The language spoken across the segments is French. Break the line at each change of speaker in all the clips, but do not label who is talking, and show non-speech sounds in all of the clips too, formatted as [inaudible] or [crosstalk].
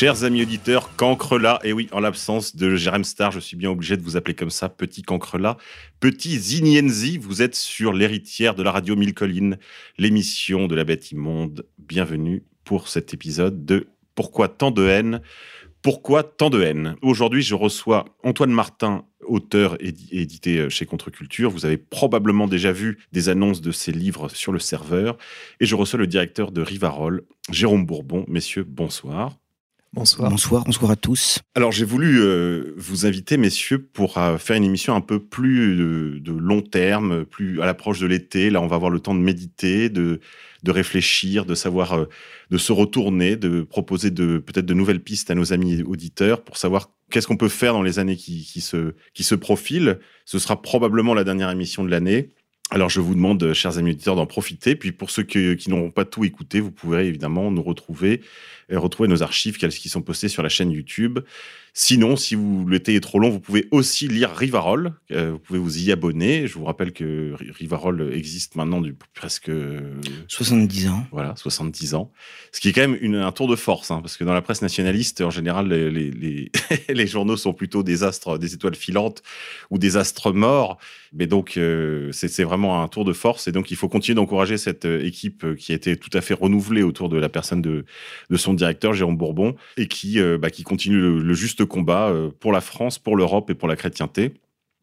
Chers amis auditeurs, Cancrelat, et oui, en l'absence de Jérém Star, je suis bien obligé de vous appeler comme ça, petit Cancrelat, petit Zinienzi, vous êtes sur l'héritière de la radio Mille Collines, l'émission de la bête immonde. Bienvenue pour cet épisode de Pourquoi tant de haine? Pourquoi tant de haine? Aujourd'hui, je reçois Antoine Martin, auteur édi- édité chez Contre-Culture. Vous avez probablement déjà vu des annonces de ses livres sur le serveur. Et je reçois le directeur de Rivarol, Jérôme Bourbon. Messieurs, bonsoir.
Bonsoir.
Bonsoir, bonsoir à tous.
Alors j'ai voulu euh, vous inviter, messieurs, pour euh, faire une émission un peu plus de long terme, plus à l'approche de l'été. Là, on va avoir le temps de méditer, de, de réfléchir, de savoir, euh, de se retourner, de proposer de peut-être de nouvelles pistes à nos amis auditeurs pour savoir qu'est-ce qu'on peut faire dans les années qui, qui se, qui se profilent. Ce sera probablement la dernière émission de l'année. Alors je vous demande, chers amis auditeurs, d'en profiter. Puis pour ceux que- qui n'auront pas tout écouté, vous pourrez évidemment nous retrouver, et retrouver nos archives qui sont postées sur la chaîne YouTube. Sinon, si vous l'été est trop long, vous pouvez aussi lire Rivarol. Euh, vous pouvez vous y abonner. Je vous rappelle que Ri- Rivarol existe maintenant depuis presque euh,
70 ans.
voilà, 70 ans. Ce qui est quand même une- un tour de force, hein, parce que dans la presse nationaliste, en général, les, les, les- [laughs] les journaux sont plutôt des astres, des étoiles filantes ou des astres morts. Mais donc, euh, c'est vraiment un tour de force. Et donc, il faut continuer d'encourager cette euh, équipe qui a été tout à fait renouvelée autour de la personne de, de son directeur, Jérôme Bourbon, et qui, euh, bah, qui continue le, juste combat euh, pour la France, pour l'Europe et pour la chrétienté.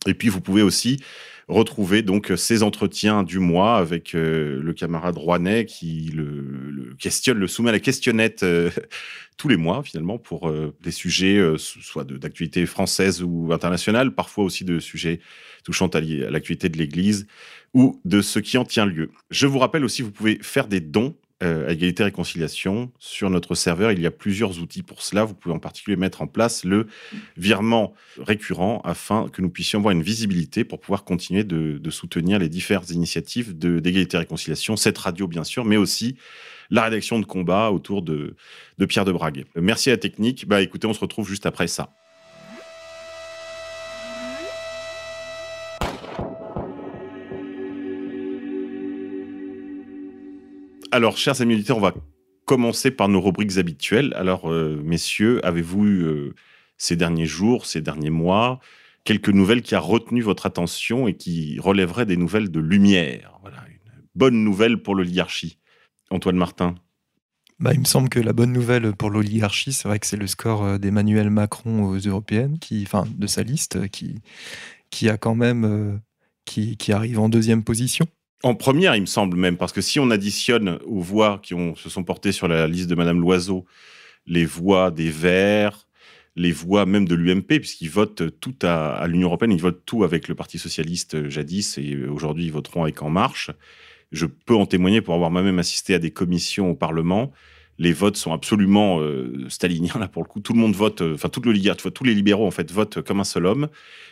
Et puis, vous pouvez aussi retrouver donc ces entretiens du mois avec euh, le camarade Rouanet qui le, questionne, le soumet à la questionnette [laughs] tous les mois finalement pour des sujets so- soit d'actualité française ou internationale, parfois aussi de sujets touchant à à l'actualité de l'Église ou de ce qui en tient lieu. Je vous rappelle aussi, vous pouvez faire des dons euh, à égalité et réconciliation sur notre serveur. Il y a plusieurs outils pour cela. Vous pouvez en particulier mettre en place le virement récurrent afin que nous puissions avoir une visibilité pour pouvoir continuer de, soutenir les diverses initiatives d'égalité et réconciliation, cette radio bien sûr, mais aussi la rédaction de combat autour de, de Pierre de Brague. Merci à la technique. Bah écoutez, on se retrouve juste après ça. Alors, chers amis auditeurs, on va commencer par nos rubriques habituelles. Alors, euh, messieurs, avez-vous eu ces derniers jours, ces derniers mois, quelques nouvelles qui a retenu votre attention et qui relèveraient des nouvelles de lumière? Voilà, une bonne nouvelle pour l'oligarchie. Antoine Martin.
Bah, il me semble que la bonne nouvelle pour l'oligarchie, c'est vrai que c'est le score euh, d'Emmanuel Macron aux européennes, qui, enfin de sa liste, qui, qui a quand même, euh, qui, qui arrive en deuxième position.
En première, il me semble même, parce que si on additionne aux voix qui se sont portées sur la liste de Madame Loiseau, les voix des Verts, les voix même de l'UMP, puisqu'ils votent tout à, l'Union européenne, ils votent tout avec le Parti socialiste euh, jadis, et euh, aujourd'hui ils voteront avec En Marche. Je peux en témoigner pour avoir moi-même assisté à des commissions au Parlement. Les votes sont absolument euh, staliniens là pour le coup. Tout le monde vote, euh, enfin toute l'oligarchie, tous les libéraux en fait votent comme un seul homme.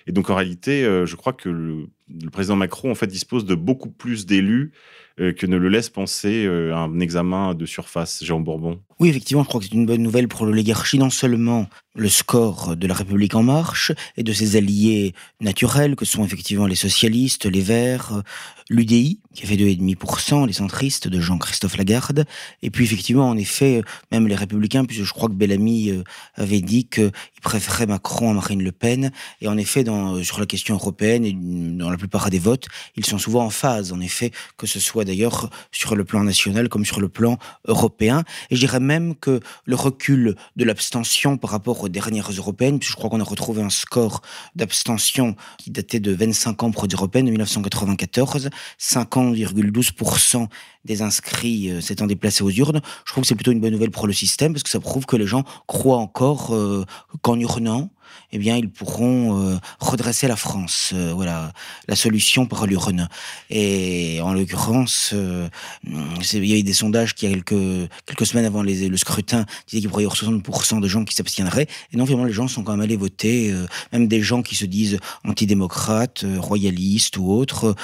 Et donc en réalité, euh, je crois que le, le président Macron en fait dispose de beaucoup plus d'élus euh, que ne le laisse penser euh, un examen de surface, Jérôme Bourbon.
Oui, effectivement, je crois que c'est une bonne nouvelle pour l'oligarchie, non seulement le score de la République en marche et de ses alliés naturels, que sont effectivement les socialistes, les Verts, l'UDI, qui a fait 2,5%, les centristes de Jean-Christophe Lagarde, et puis effectivement, en effet, même les républicains, puisque je crois que Bellamy euh, avait dit qu'il préférait Macron à Marine Le Pen, et en effet, sur la question européenne, et dans la plupart des votes, ils sont souvent en phase, en effet, que ce soit d'ailleurs sur le plan national comme sur le plan européen. Et je dirais même que le recul de l'abstention par rapport aux dernières européennes, puisque je crois qu'on a retrouvé un score d'abstention qui datait de 25 ans pour les européennes, de 1994, 50,12% des inscrits euh, s'étant déplacés aux urnes. Je trouve que c'est plutôt une bonne nouvelle pour le système, parce que ça prouve que les gens croient encore euh, qu'en urnant, eh bien, ils pourront euh, redresser la France. Euh, voilà. la solution par l'urne. Et en l'occurrence, euh, il y a eu des sondages qui, il y a quelques, quelques semaines avant le scrutin, disaient qu'il pourrait y avoir 60% de gens qui s'abstiendraient. Et non, vraiment, les gens sont quand même allés voter. Même des gens qui se disent antidémocrates, royalistes ou autres,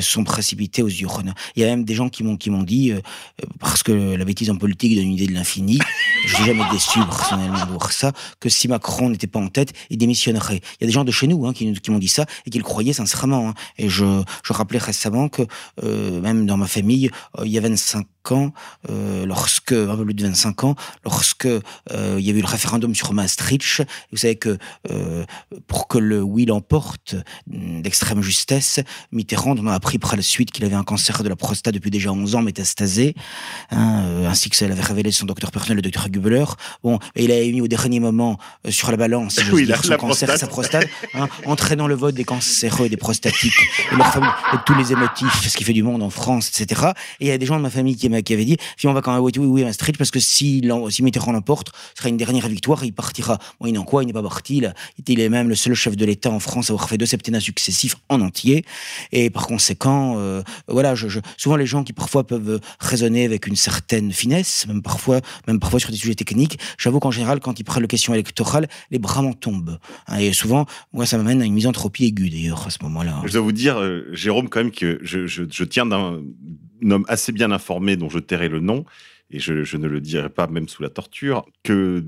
sont précipités aux urnes. Il y a même des gens qui m'ont qui m'ont dit, parce que la bêtise en politique donne une idée de l'infini, je suis jamais déçu personnellement voir ça, que si Macron n'était pas en tête, il démissionnerait. Il y a des gens de chez nous hein, qui, qui m'ont dit ça et qui le croyaient sincèrement. hein. Et je, je rappelais récemment que euh, même dans ma famille, euh, il y a 25 ans, euh, lorsque, un peu plus de 25 ans, lorsque euh, il y a eu le référendum sur Maastricht, vous savez que euh, pour que le oui l'emporte mm, d'extrême justesse, Mitterrand, on a appris par la suite qu'il avait un cancer de la prostate depuis déjà 11 ans, métastasé, hein, ainsi que ça l'avait révélé son docteur personnel, le docteur Gubeler. Bon, et il avait mis au dernier moment sur la balance, si
Oui,
dire, son cancer et
prostate.
sa prostate, hein, entraînant le vote des cancéreux et des prostatiques, et leur famille, et tous les émotifs, ce qui fait du monde en France, etc. Et il y a des gens de ma famille qui, qui avaient dit, si on va quand même oui, oui, Maastricht, parce que si, si Mitterrand l'emporte, ce sera une dernière victoire, il partira. Bon, il n'en quoi, il n'est pas parti, il, il est même le seul chef de l'État en France à avoir fait deux septennats successifs en entier. Et par conséquent, euh, voilà, je- souvent les gens qui parfois peuvent raisonner avec une certaine finesse, même parfois, même parfois sur des sujets techniques, j'avoue qu'en général, quand ils prennent le question électorale, les bras m'en tombent. Hein, et souvent, moi, ça m'amène à une misanthropie aiguë, d'ailleurs, à ce moment-là.
Je dois vous dire, euh, Jérôme, quand même, que je, je- je tiens d'un homme assez bien informé dont je tairai le nom, et je, ne le dirai pas même sous la torture, que,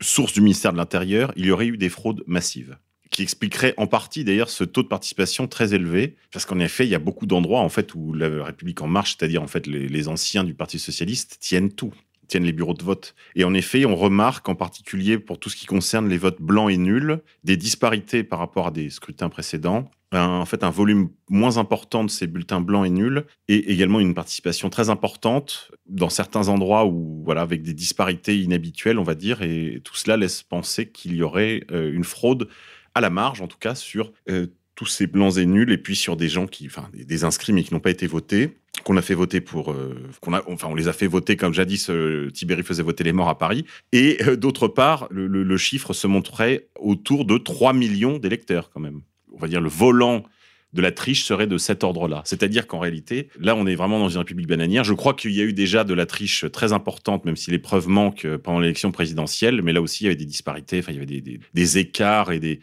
source du ministère de l'Intérieur, il y aurait eu des fraudes massives qui expliquerait en partie d'ailleurs ce taux de participation très élevé, parce qu'en effet, il y a beaucoup d'endroits en fait où la République en marche, c'est-à-dire en fait les anciens du Parti socialiste, tiennent tout, tiennent les bureaux de vote. Et en effet, on remarque en particulier pour tout ce qui concerne les votes blancs et nuls, des disparités par rapport à des scrutins précédents. Un- en fait, un volume moins important de ces bulletins blancs et nuls, et également une participation très importante dans certains endroits où, voilà, avec des disparités inhabituelles, on va dire, et tout cela laisse penser qu'il y aurait euh, une fraude à la marge, en tout cas, sur euh, tous ces blancs et nuls, et puis sur des gens qui, enfin, des, inscrits mais qui n'ont pas été votés, qu'on a fait voter pour, euh, qu'on a, enfin, on les a fait voter comme jadis euh, Tibéri faisait voter les morts à Paris, et euh, d'autre part, le, chiffre se montrait autour de 3 millions d'électeurs quand même. On va dire le volant de la triche serait de cet ordre-là. C'est-à-dire qu'en réalité, là, on est vraiment dans une république bananière. Je crois qu'il y a eu déjà de la triche très importante, même si les preuves manquent euh, pendant l'élection présidentielle, mais là aussi, il y avait des disparités, enfin, il y avait des écarts et des,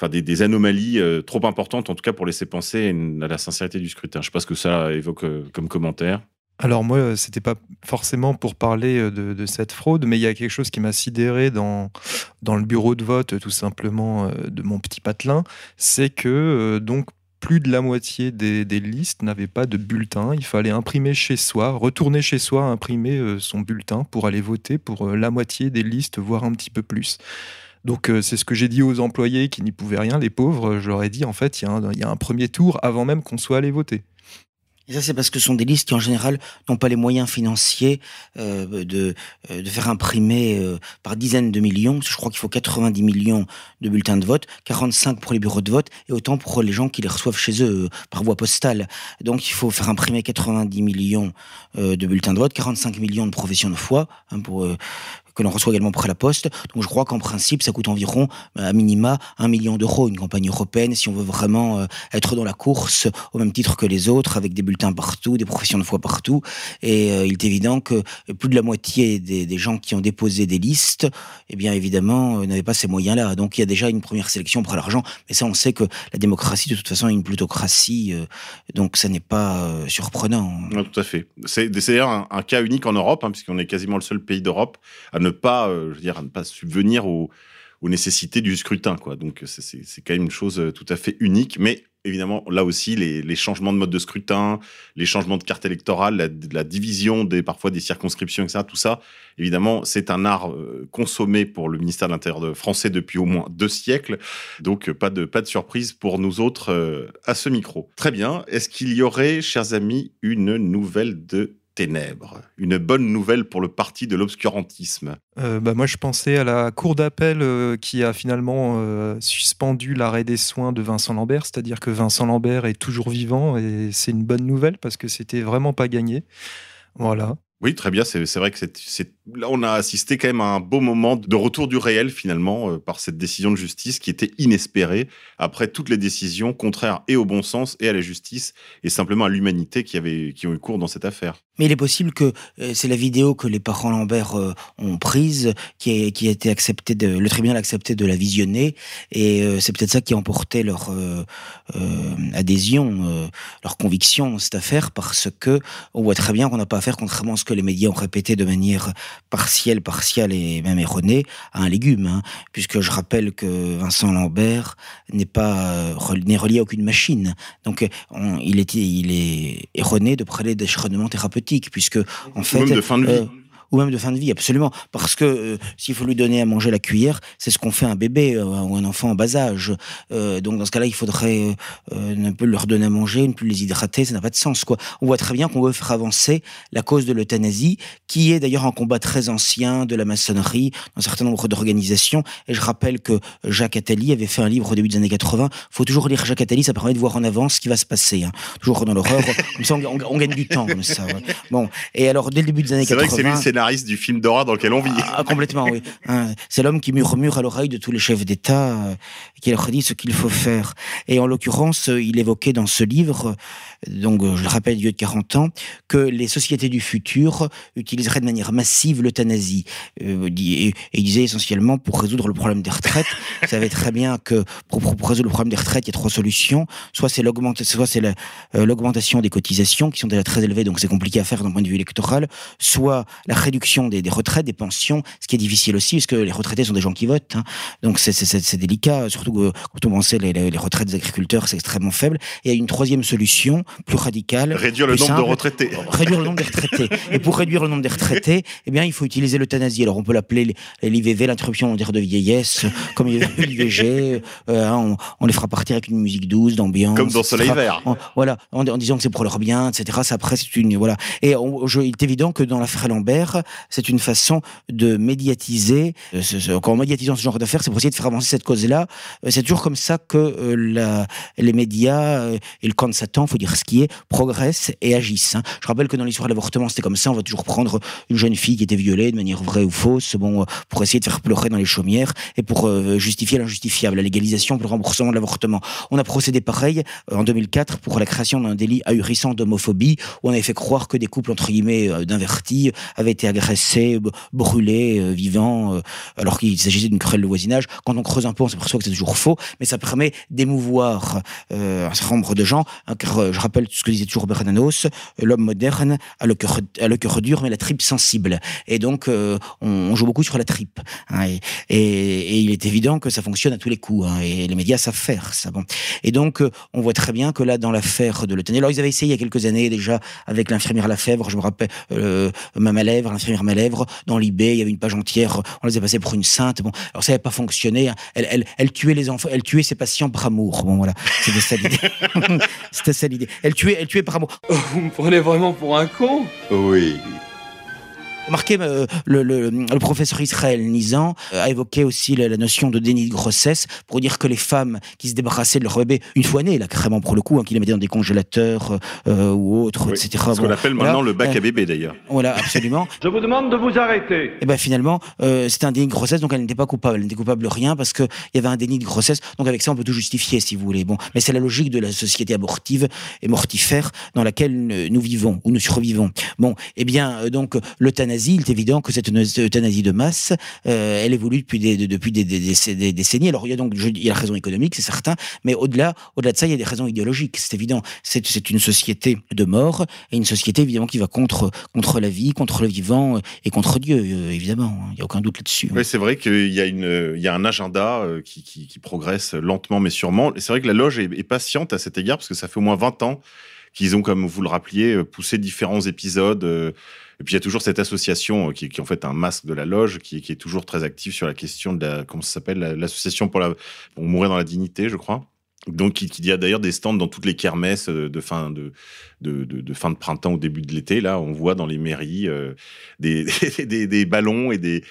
enfin, des, anomalies euh, trop importantes, en tout cas pour laisser penser à, la sincérité du scrutin. Je sais pas ce que ça évoque euh, comme commentaire.
Alors moi, euh, c'était pas forcément pour parler de, cette fraude, mais il y a quelque chose qui m'a sidéré dans, dans le bureau de vote, tout simplement, de mon petit patelin, c'est que donc plus de la moitié des, listes n'avaient pas de bulletin. Il fallait imprimer chez soi, retourner chez soi, imprimer son bulletin pour aller voter pour la moitié des listes, voire un petit peu plus. Donc euh, c'est ce que j'ai dit aux employés qui n'y pouvaient rien, les pauvres. Je leur ai dit en fait, il y, a un- premier tour avant même qu'on soit allé voter.
Et ça, c'est parce que ce sont des listes qui, en général, n'ont pas les moyens financiers euh, de, euh, de faire imprimer par dizaines de millions. Je crois qu'il faut 90 millions de bulletins de vote, 45 pour les bureaux de vote, et autant pour les gens qui les reçoivent chez eux par voie postale. Donc, il faut faire imprimer 90 millions de bulletins de vote, 45 millions de professions de foi, hein, pour, que l'on reçoit également par la poste. Donc, je crois qu'en principe, ça coûte environ, euh, à minima, un million d'euros, une campagne européenne, si on veut vraiment euh, être dans la course au même titre que les autres, avec des bulletins partout, des professions de foi partout. Et euh, il est évident que plus de la moitié des, gens qui ont déposé des listes, eh bien évidemment, n'avaient pas ces moyens-là. Donc il y a déjà une première sélection pour l'argent. Mais ça, on sait que la démocratie, de toute façon, est une plutocratie. donc ça n'est pas surprenant.
Non, tout à fait. C'est d'ailleurs un, un cas unique en Europe, hein, puisqu'on est quasiment le seul pays d'Europe à ne pas, euh, je veux dire, ne pas subvenir aux, nécessités du scrutin, quoi. Donc c'est- quand même une chose euh, tout à fait unique, mais évidemment là aussi les, changements de mode de scrutin, les changements de carte électorale, la, division des parfois des circonscriptions, etc. Tout ça, évidemment, c'est un art euh, consommé pour le ministère de l'Intérieur français depuis au moins deux siècles. Donc pas de surprise pour nous autres à ce micro. Très bien. Est-ce qu'il y aurait, chers amis, une nouvelle de ténèbres, une bonne nouvelle pour le parti de l'obscurantisme
Euh, bah, moi, je pensais à la cour d'appel euh, qui a finalement euh, suspendu l'arrêt des soins de Vincent Lambert, c'est-à-dire que Vincent Lambert est toujours vivant et c'est une bonne nouvelle parce que c'était vraiment pas gagné. Voilà.
Oui, très bien. C'est vrai que c'est- c'est là on a assisté quand même à un beau moment de retour du réel finalement euh, par cette décision de justice qui était inespérée après toutes les décisions contraires et au bon sens et à la justice et simplement à l'humanité qui qui ont eu cours dans cette affaire.
Mais il est possible que euh, c'est la vidéo que les parents Lambert euh, ont prise, qui, a été acceptée, le tribunal a accepté de la visionner, et c'est peut-être ça qui a emporté leur adhésion, leur conviction dans cette affaire, parce que on voit très bien qu'on n'a pas affaire, contrairement à ce que les médias ont répété de manière partielle, partiale et même erronée, à un légume, hein, puisque je rappelle que Vincent Lambert n'est pas euh, n'est relié à aucune machine, donc euh, on- il est il est erroné de parler d'acharnement thérapeutique, puisque en fait
Ou même de fin de vie.
Ou même de fin de vie, absolument. Parce que euh, s'il faut lui donner à manger la cuillère, c'est ce qu'on fait à un bébé euh, ou un enfant en bas âge. Euh, donc dans ce cas-là, il faudrait euh, ne plus leur donner à manger, ne plus les hydrater, ça n'a pas de sens. Quoi. On voit très bien qu'on veut faire avancer la cause de l'euthanasie, qui est d'ailleurs un combat très ancien de la maçonnerie, d'un certain nombre d'organisations. Et je rappelle que Jacques Attali avait fait un livre au début des années 80. faut toujours lire Jacques Attali, ça permet de voir en avance ce qui va se passer. hein. Toujours dans l'horreur, comme ça on, on- on gagne du temps. Comme ça, ouais. Bon, et alors dès le début des années
C'est vrai
80...
que c'est lui le scénariste du film d'horreur dans lequel on vit.
Ah, complètement, oui. [laughs] Hein, c'est l'homme qui murmure à l'oreille de tous les chefs d'État, euh, qui leur dit ce qu'il faut faire. Et en l'occurrence, euh, il évoquait dans ce livre, euh, donc je le rappelle, vieux de 40 ans, que les sociétés du futur utiliseraient de manière massive l'euthanasie. Et, il disait essentiellement pour résoudre le problème des retraites. [laughs] Vous savez très bien que pour, résoudre le problème des retraites, il y a trois solutions. Soit c'est l'augmentation des cotisations qui sont déjà très élevées, donc c'est compliqué à faire d'un point de vue électoral. Soit la réduction des, des retraites, des pensions, ce qui est difficile aussi, parce que les retraités sont des gens qui votent. hein. Donc c'est- c'est c'est- c'est délicat, surtout que, quand on pensait les, les, les retraites des agriculteurs, c'est extrêmement faible. Et il y a une troisième solution, plus radicale.
Réduire le nombre de retraités.
réduire le nombre des retraités. [laughs] Et pour réduire le nombre des retraités, eh bien, il faut utiliser l'euthanasie. Alors, on peut l'appeler l'IVV, l'interruption de vieillesse, comme l'IVG. [laughs] euh, on, on les fera partir avec une musique douce, d'ambiance.
Comme dans Soleil. Vert.
En- voilà, en, en disant que c'est pour leur bien, etc. Ça, après, c'est une voilà. Et on- je- il est évident que dans l'affaire Lambert, c'est une façon de médiatiser. euh, Quand en médiatisant ce genre d'affaires, c'est pour essayer de faire avancer cette cause-là. Euh, C'est toujours comme ça que euh, les médias et le camp de Satan, faut dire ce qui est, progressent et agissent. hein. Je rappelle que dans l'histoire de l'avortement, c'était comme ça. On va toujours prendre une jeune fille qui était violée de manière vraie ou fausse, bon, pour essayer de faire pleurer dans les chaumières et pour justifier l'injustifiable, la légalisation pour le remboursement de l'avortement. On a procédé pareil en 2004 pour la création d'un délit ahurissant d'homophobie où on avait fait croire que des couples entre guillemets d'invertis avaient été agressés, brûlés, euh, vivants, euh, alors qu'il s'agissait d'une querelle de voisinage. Quand on creuse un peu, on s'aperçoit que c'est toujours faux, mais ça permet d'émouvoir euh, un certain nombre de gens. hein, je rappelle ce que disait toujours Bernanos, l'homme moderne a le cœur le dur, mais la tripe sensible. Et donc on, joue beaucoup sur la tripe. hein, et, il est évident que ça fonctionne à tous les coups. hein, et les médias savent faire ça. Et donc on voit très bien que là, dans l'affaire de l'euthanasie, alors ils avaient essayé il y a quelques années déjà avec l'infirmière Lafèvre, je me rappelle, euh, ma Malèvre, l'infirmière Malèvre, dans l'IB, il y avait une page entière, on les a passés pour une sainte. Bon, alors ça n'avait pas fonctionné. hein. Elle, elle, elle tuait les enfants, elle tuait ses patients par amour. Bon voilà, c'était ça l'idée. [laughs] c'était ça l'idée. Elle tuait, elle tuait par amour.
Vous me prenez vraiment pour un con?
Oui.
Remarquez, euh, le, le, le professeur Israël Nizan euh, a évoqué aussi la, la notion de déni de grossesse pour dire que les femmes qui se débarrassaient de leur bébé une fois né, là carrément pour le coup, hein, qui les mettaient dans des congélateurs euh, ou autres,
Oui.
etc.
Ce qu'on appelle
voilà.
maintenant le bac
Euh,
à bébé d'ailleurs.
Voilà, absolument. [laughs]
Je vous demande de vous arrêter.
Et ben finalement, euh, c'était un déni de grossesse, donc elle n'était pas coupable. Elle n'était coupable de rien parce que il y avait un déni de grossesse. Donc avec ça, on peut tout justifier, si vous voulez. Bon, mais c'est la logique de la société abortive et mortifère dans laquelle nous vivons ou nous survivons. Bon, eh bien, euh, donc l'euthanasie, il est évident que cette euthanasie de masse, euh, elle évolue depuis des, décennies. Alors il y a donc il y a la raison économique, c'est certain, mais au-delà, au-delà de ça, il y a des raisons idéologiques. C'est évident. C'est une société de mort et une société évidemment qui va contre contre la vie, contre le vivant euh, et contre Dieu, euh, évidemment. Il n'y a aucun doute là-dessus.
Oui, c'est vrai qu'il y a y a un agenda qui, qui, progresse lentement mais sûrement. C'est vrai que la loge est, est patiente à cet égard parce que ça fait au moins 20 ans qu'ils ont, comme vous le rappeliez, euh, poussé différents épisodes. euh, Et puis il y a toujours cette association euh, qui, est en fait un masque de la loge, qui, est toujours très active sur la question de la, comment ça s'appelle, la- l'association pour mourir dans la dignité, je crois. Donc, qui y a d'ailleurs des stands dans toutes les kermesses de fin de, fin de printemps au début de l'été. Là, on voit dans les mairies [laughs] des, des, ballons et des,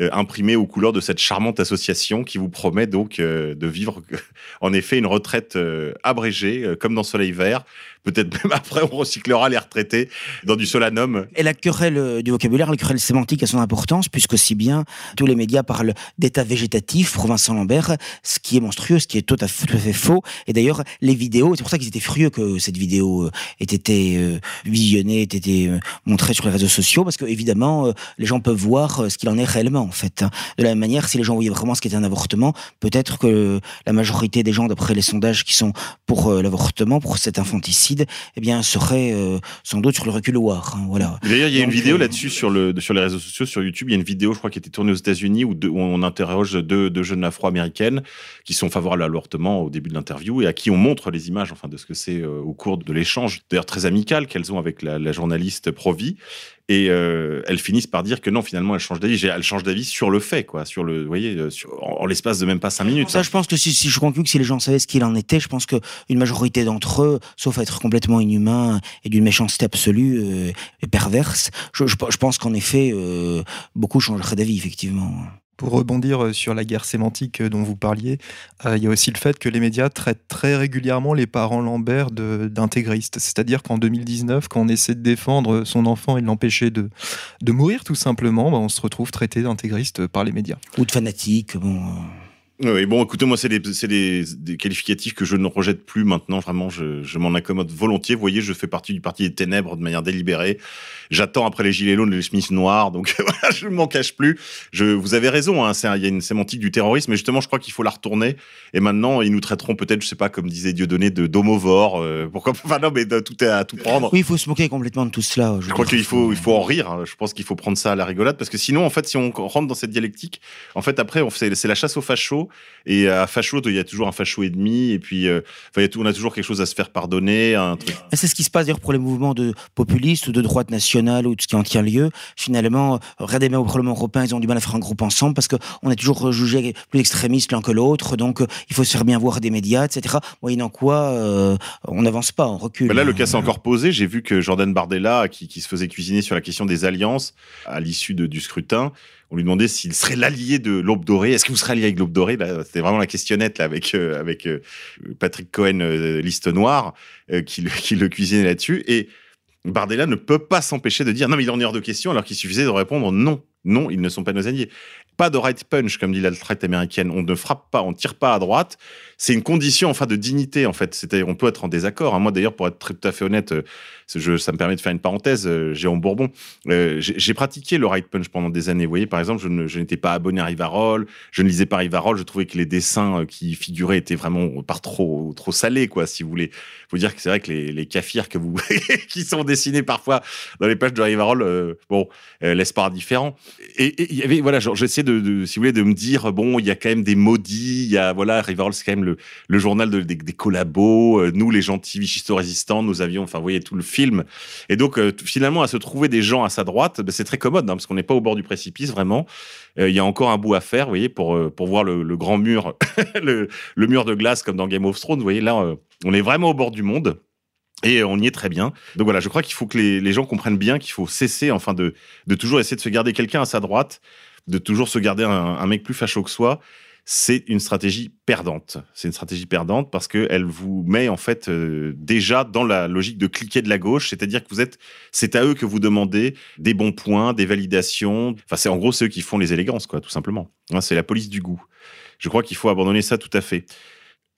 euh, imprimé aux couleurs de cette charmante association qui vous promet donc de vivre [laughs] en effet une retraite abrégée comme dans Soleil Vert. Peut-être même [laughs] après on recyclera les retraités dans du Solanum.
Et la querelle euh, du vocabulaire, la querelle sémantique a son importance, puisqu'aussi bien tous les médias parlent d'état végétatif pour Vincent Lambert, ce qui est monstrueux, ce qui est tout à fait, faux. Et d'ailleurs, les vidéos, c'est pour ça qu'ils étaient furieux que cette vidéo euh, ait été euh, visionnée, ait été montrée sur les réseaux sociaux, parce que évidemment, les gens peuvent voir ce qu'il en est réellement, en fait. hein. De la même manière, si les gens voyaient vraiment ce qu'était un avortement, peut-être que la majorité des gens, d'après les sondages qui sont pour l'avortement, pour cet infanticide, eh bien, seraient euh, sans doute sur le reculoir. hein, voilà.
D'ailleurs, il y a une vidéo
euh,
là-dessus sur, le, sur les réseaux sociaux, sur YouTube. Il y a une vidéo, je crois, qui a été tournée aux États-Unis où, on interroge deux, deux jeunes afro-américaines qui sont favorables à l'avortement au début de l'interview et à qui on montre les images enfin, de ce que c'est euh, au cours de l'échange, d'ailleurs très amical, qu'elles ont avec la, la journaliste Provi. Et euh, elles finissent par dire que non, finalement, elles changent d'avis. Elles changent d'avis sur le fait, quoi. Sur le, vous voyez, euh, sur- en, en l'espace de même pas cinq minutes.
Ça,
hein.
je pense que si, si je convaincu que si les gens savaient ce qu'il en était, je pense que une majorité d'entre eux, sauf à être complètement inhumains et d'une méchanceté absolue euh, et perverse, je, je- je pense qu'en effet, euh, beaucoup changeraient d'avis, effectivement.
Pour rebondir euh, sur la guerre sémantique euh, dont vous parliez, euh, il y a aussi le fait que les médias traitent très régulièrement les parents Lambert d'intégristes. C'est-à-dire qu'en 2019, quand on essaie de défendre son enfant et de l'empêcher de, mourir tout simplement, bah, on se retrouve traité d'intégriste par les médias.
Ou de fanatiques, bon.
Oui, bon, écoutez, moi, c'est des, des, des qualificatifs que je ne rejette plus maintenant. Vraiment, je, je m'en accommode volontiers. Vous voyez, je fais partie du parti des ténèbres de manière délibérée. J'attends après les gilets jaunes les chemises noires, donc [laughs] voilà, je ne m'en cache plus. Je, vous avez raison, hein, il y a une sémantique du terrorisme, mais justement, je crois qu'il faut la retourner. Et maintenant, ils nous traiteront peut-être, je sais pas, comme disait Dieudonné, de d'homovores. euh, pourquoi Enfin non, mais de, tout est à tout prendre.
Oui, il faut se moquer complètement de tout cela.
Je crois qu'il faut, il faut en rire. hein. Je pense qu'il faut prendre ça à la rigolade parce que sinon, en fait, si on rentre dans cette dialectique, en fait, après, c'est la chasse aux fachos. Et à facho, il y a toujours un facho ennemi. Et puis, euh, enfin, il y a tout- on a toujours quelque chose à se faire pardonner. Un truc.
Et C'est ce qui se passe d'ailleurs pour les mouvements de populistes ou de droite nationale ou tout ce qui en tient lieu. Finalement, euh, regardez même au Parlement européen, ils ont du mal à faire un groupe ensemble parce qu'on est toujours jugé plus extrémiste l'un que l'autre. Donc, euh, il faut se faire bien voir des médias, etc. Moyennant quoi, euh, on n'avance pas, on recule.
Mais là, le cas s'est encore posé. J'ai vu que Jordan Bardella, qui, qui se faisait cuisiner sur la question des alliances à l'issue de- du scrutin, on lui demandait s'il serait l'allié de l'Aube dorée. Est-ce que vous serez allié avec l'Aube dorée? C'était vraiment la questionnette là, avec, euh, avec euh, Patrick Cohen, euh, liste noire, qui, qui le cuisinait là-dessus. Et Bardella ne peut pas s'empêcher de dire non, mais il en est hors de question, alors qu'il suffisait de répondre non. Non, ils ne sont pas nos alliés. Pas de right punch, comme dit la traite américaine. On ne frappe pas, on tire pas à droite. C'est une condition, enfin, de dignité, en fait. C'est-à-dire, on peut être en désaccord. hein. Moi, d'ailleurs, pour être tout à fait honnête, euh, ça me permet de faire une parenthèse, euh, Jérôme Bourbon. Euh, J'ai pratiqué le right punch pendant des années. Vous voyez, par exemple, je n'étais pas abonné à Rivarol, je ne lisais pas Rivarol, je trouvais que les dessins qui figuraient étaient vraiment par trop, trop salés, quoi, si vous voulez. Faut dire que c'est vrai que les, les kafirs que vous, [laughs] qui sont dessinés parfois dans les pages de Rivarol, bon, euh, laissent pas indifférent. Et il y avait, voilà, j'essayais de, si vous voulez, de me dire, bon, il y a quand même des maudits, il y a, voilà, Rivarol, c'est quand même le, journal de- des, collabos, euh, nous, les gentils vichisto-résistants, nous avions, enfin, vous voyez, tout le film. Et donc, euh, finalement, à se trouver des gens à sa droite, ben, c'est très commode, hein, parce qu'on n'est pas au bord du précipice, vraiment. Euh, Il y a encore un bout à faire, vous voyez, pour, pour voir le, grand mur, [laughs] le, mur de glace comme dans Game of Thrones. Vous voyez, là, on est vraiment au bord du monde. Et on y est très bien. Donc voilà, je crois qu'il faut que les, gens comprennent bien qu'il faut cesser, enfin, de toujours essayer de se garder quelqu'un à sa droite, de toujours se garder un, un mec plus facho que soi. C'est une stratégie perdante. C'est une stratégie perdante parce qu'elle vous met en fait euh, déjà dans la logique de cliquer de la gauche, c'est-à-dire que vous êtes, c'est à eux que vous demandez des bons points, des validations. Enfin, c'est en gros ceux qui font les élégances, quoi, tout simplement. Hein, c'est la police du goût. Je crois qu'il faut abandonner ça tout à fait.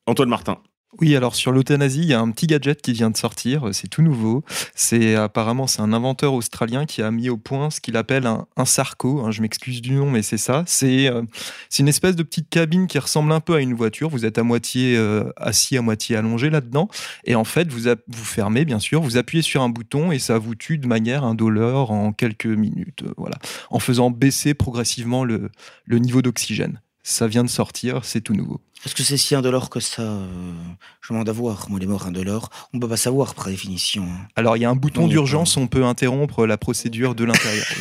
Antoine Martin.
Oui, alors sur l'euthanasie, il y a un petit gadget qui vient de sortir, c'est tout nouveau. C'est apparemment c'est un inventeur australien qui a mis au point ce qu'il appelle un, sarco. hein, je m'excuse du nom, mais c'est ça. C'est euh, c'est une espèce de petite cabine qui ressemble un peu à une voiture. Vous êtes à moitié euh, assis, à moitié allongé là-dedans, et en fait vous vous fermez bien sûr, vous appuyez sur un bouton et ça vous tue de manière indolore en quelques minutes. euh, voilà, en faisant baisser progressivement le, le niveau d'oxygène. Ça vient de sortir, c'est tout nouveau.
Est-ce que c'est si indolore que ça euh, Je demande à voir. Moi, les morts indolores, on peut pas savoir par définition. hein.
Alors, il y a un bouton
Oui,
d'urgence, on peut interrompre la procédure de l'intérieur. [laughs]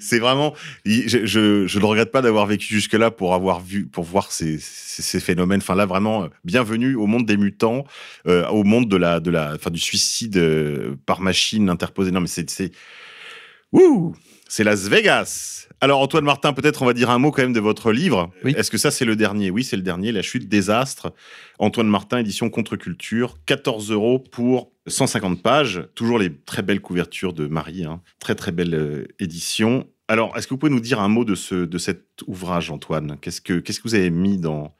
C'est vraiment, je, je, je ne regrette pas d'avoir vécu jusque-là pour avoir vu, pour voir ces, ces, ces phénomènes. Enfin là, vraiment, euh, bienvenue au monde des mutants, euh, au monde de la, de la, enfin du suicide euh, par machine interposée. Non, mais c'est, c'est, ouh, c'est Las Vegas. Alors Antoine Martin, peut-être on va dire un mot quand même de votre livre.
Oui.
Est-ce que ça c'est le dernier? Oui, c'est le dernier, La chute désastre. Antoine Martin, édition Contre-Culture, 14 euros pour 150 pages. Toujours les très belles couvertures de Marie, hein. très très belle euh, édition. Alors, est-ce que vous pouvez nous dire un mot de, ce, de cet ouvrage, Antoine? Qu'est-ce que Qu'est-ce que vous avez mis dans,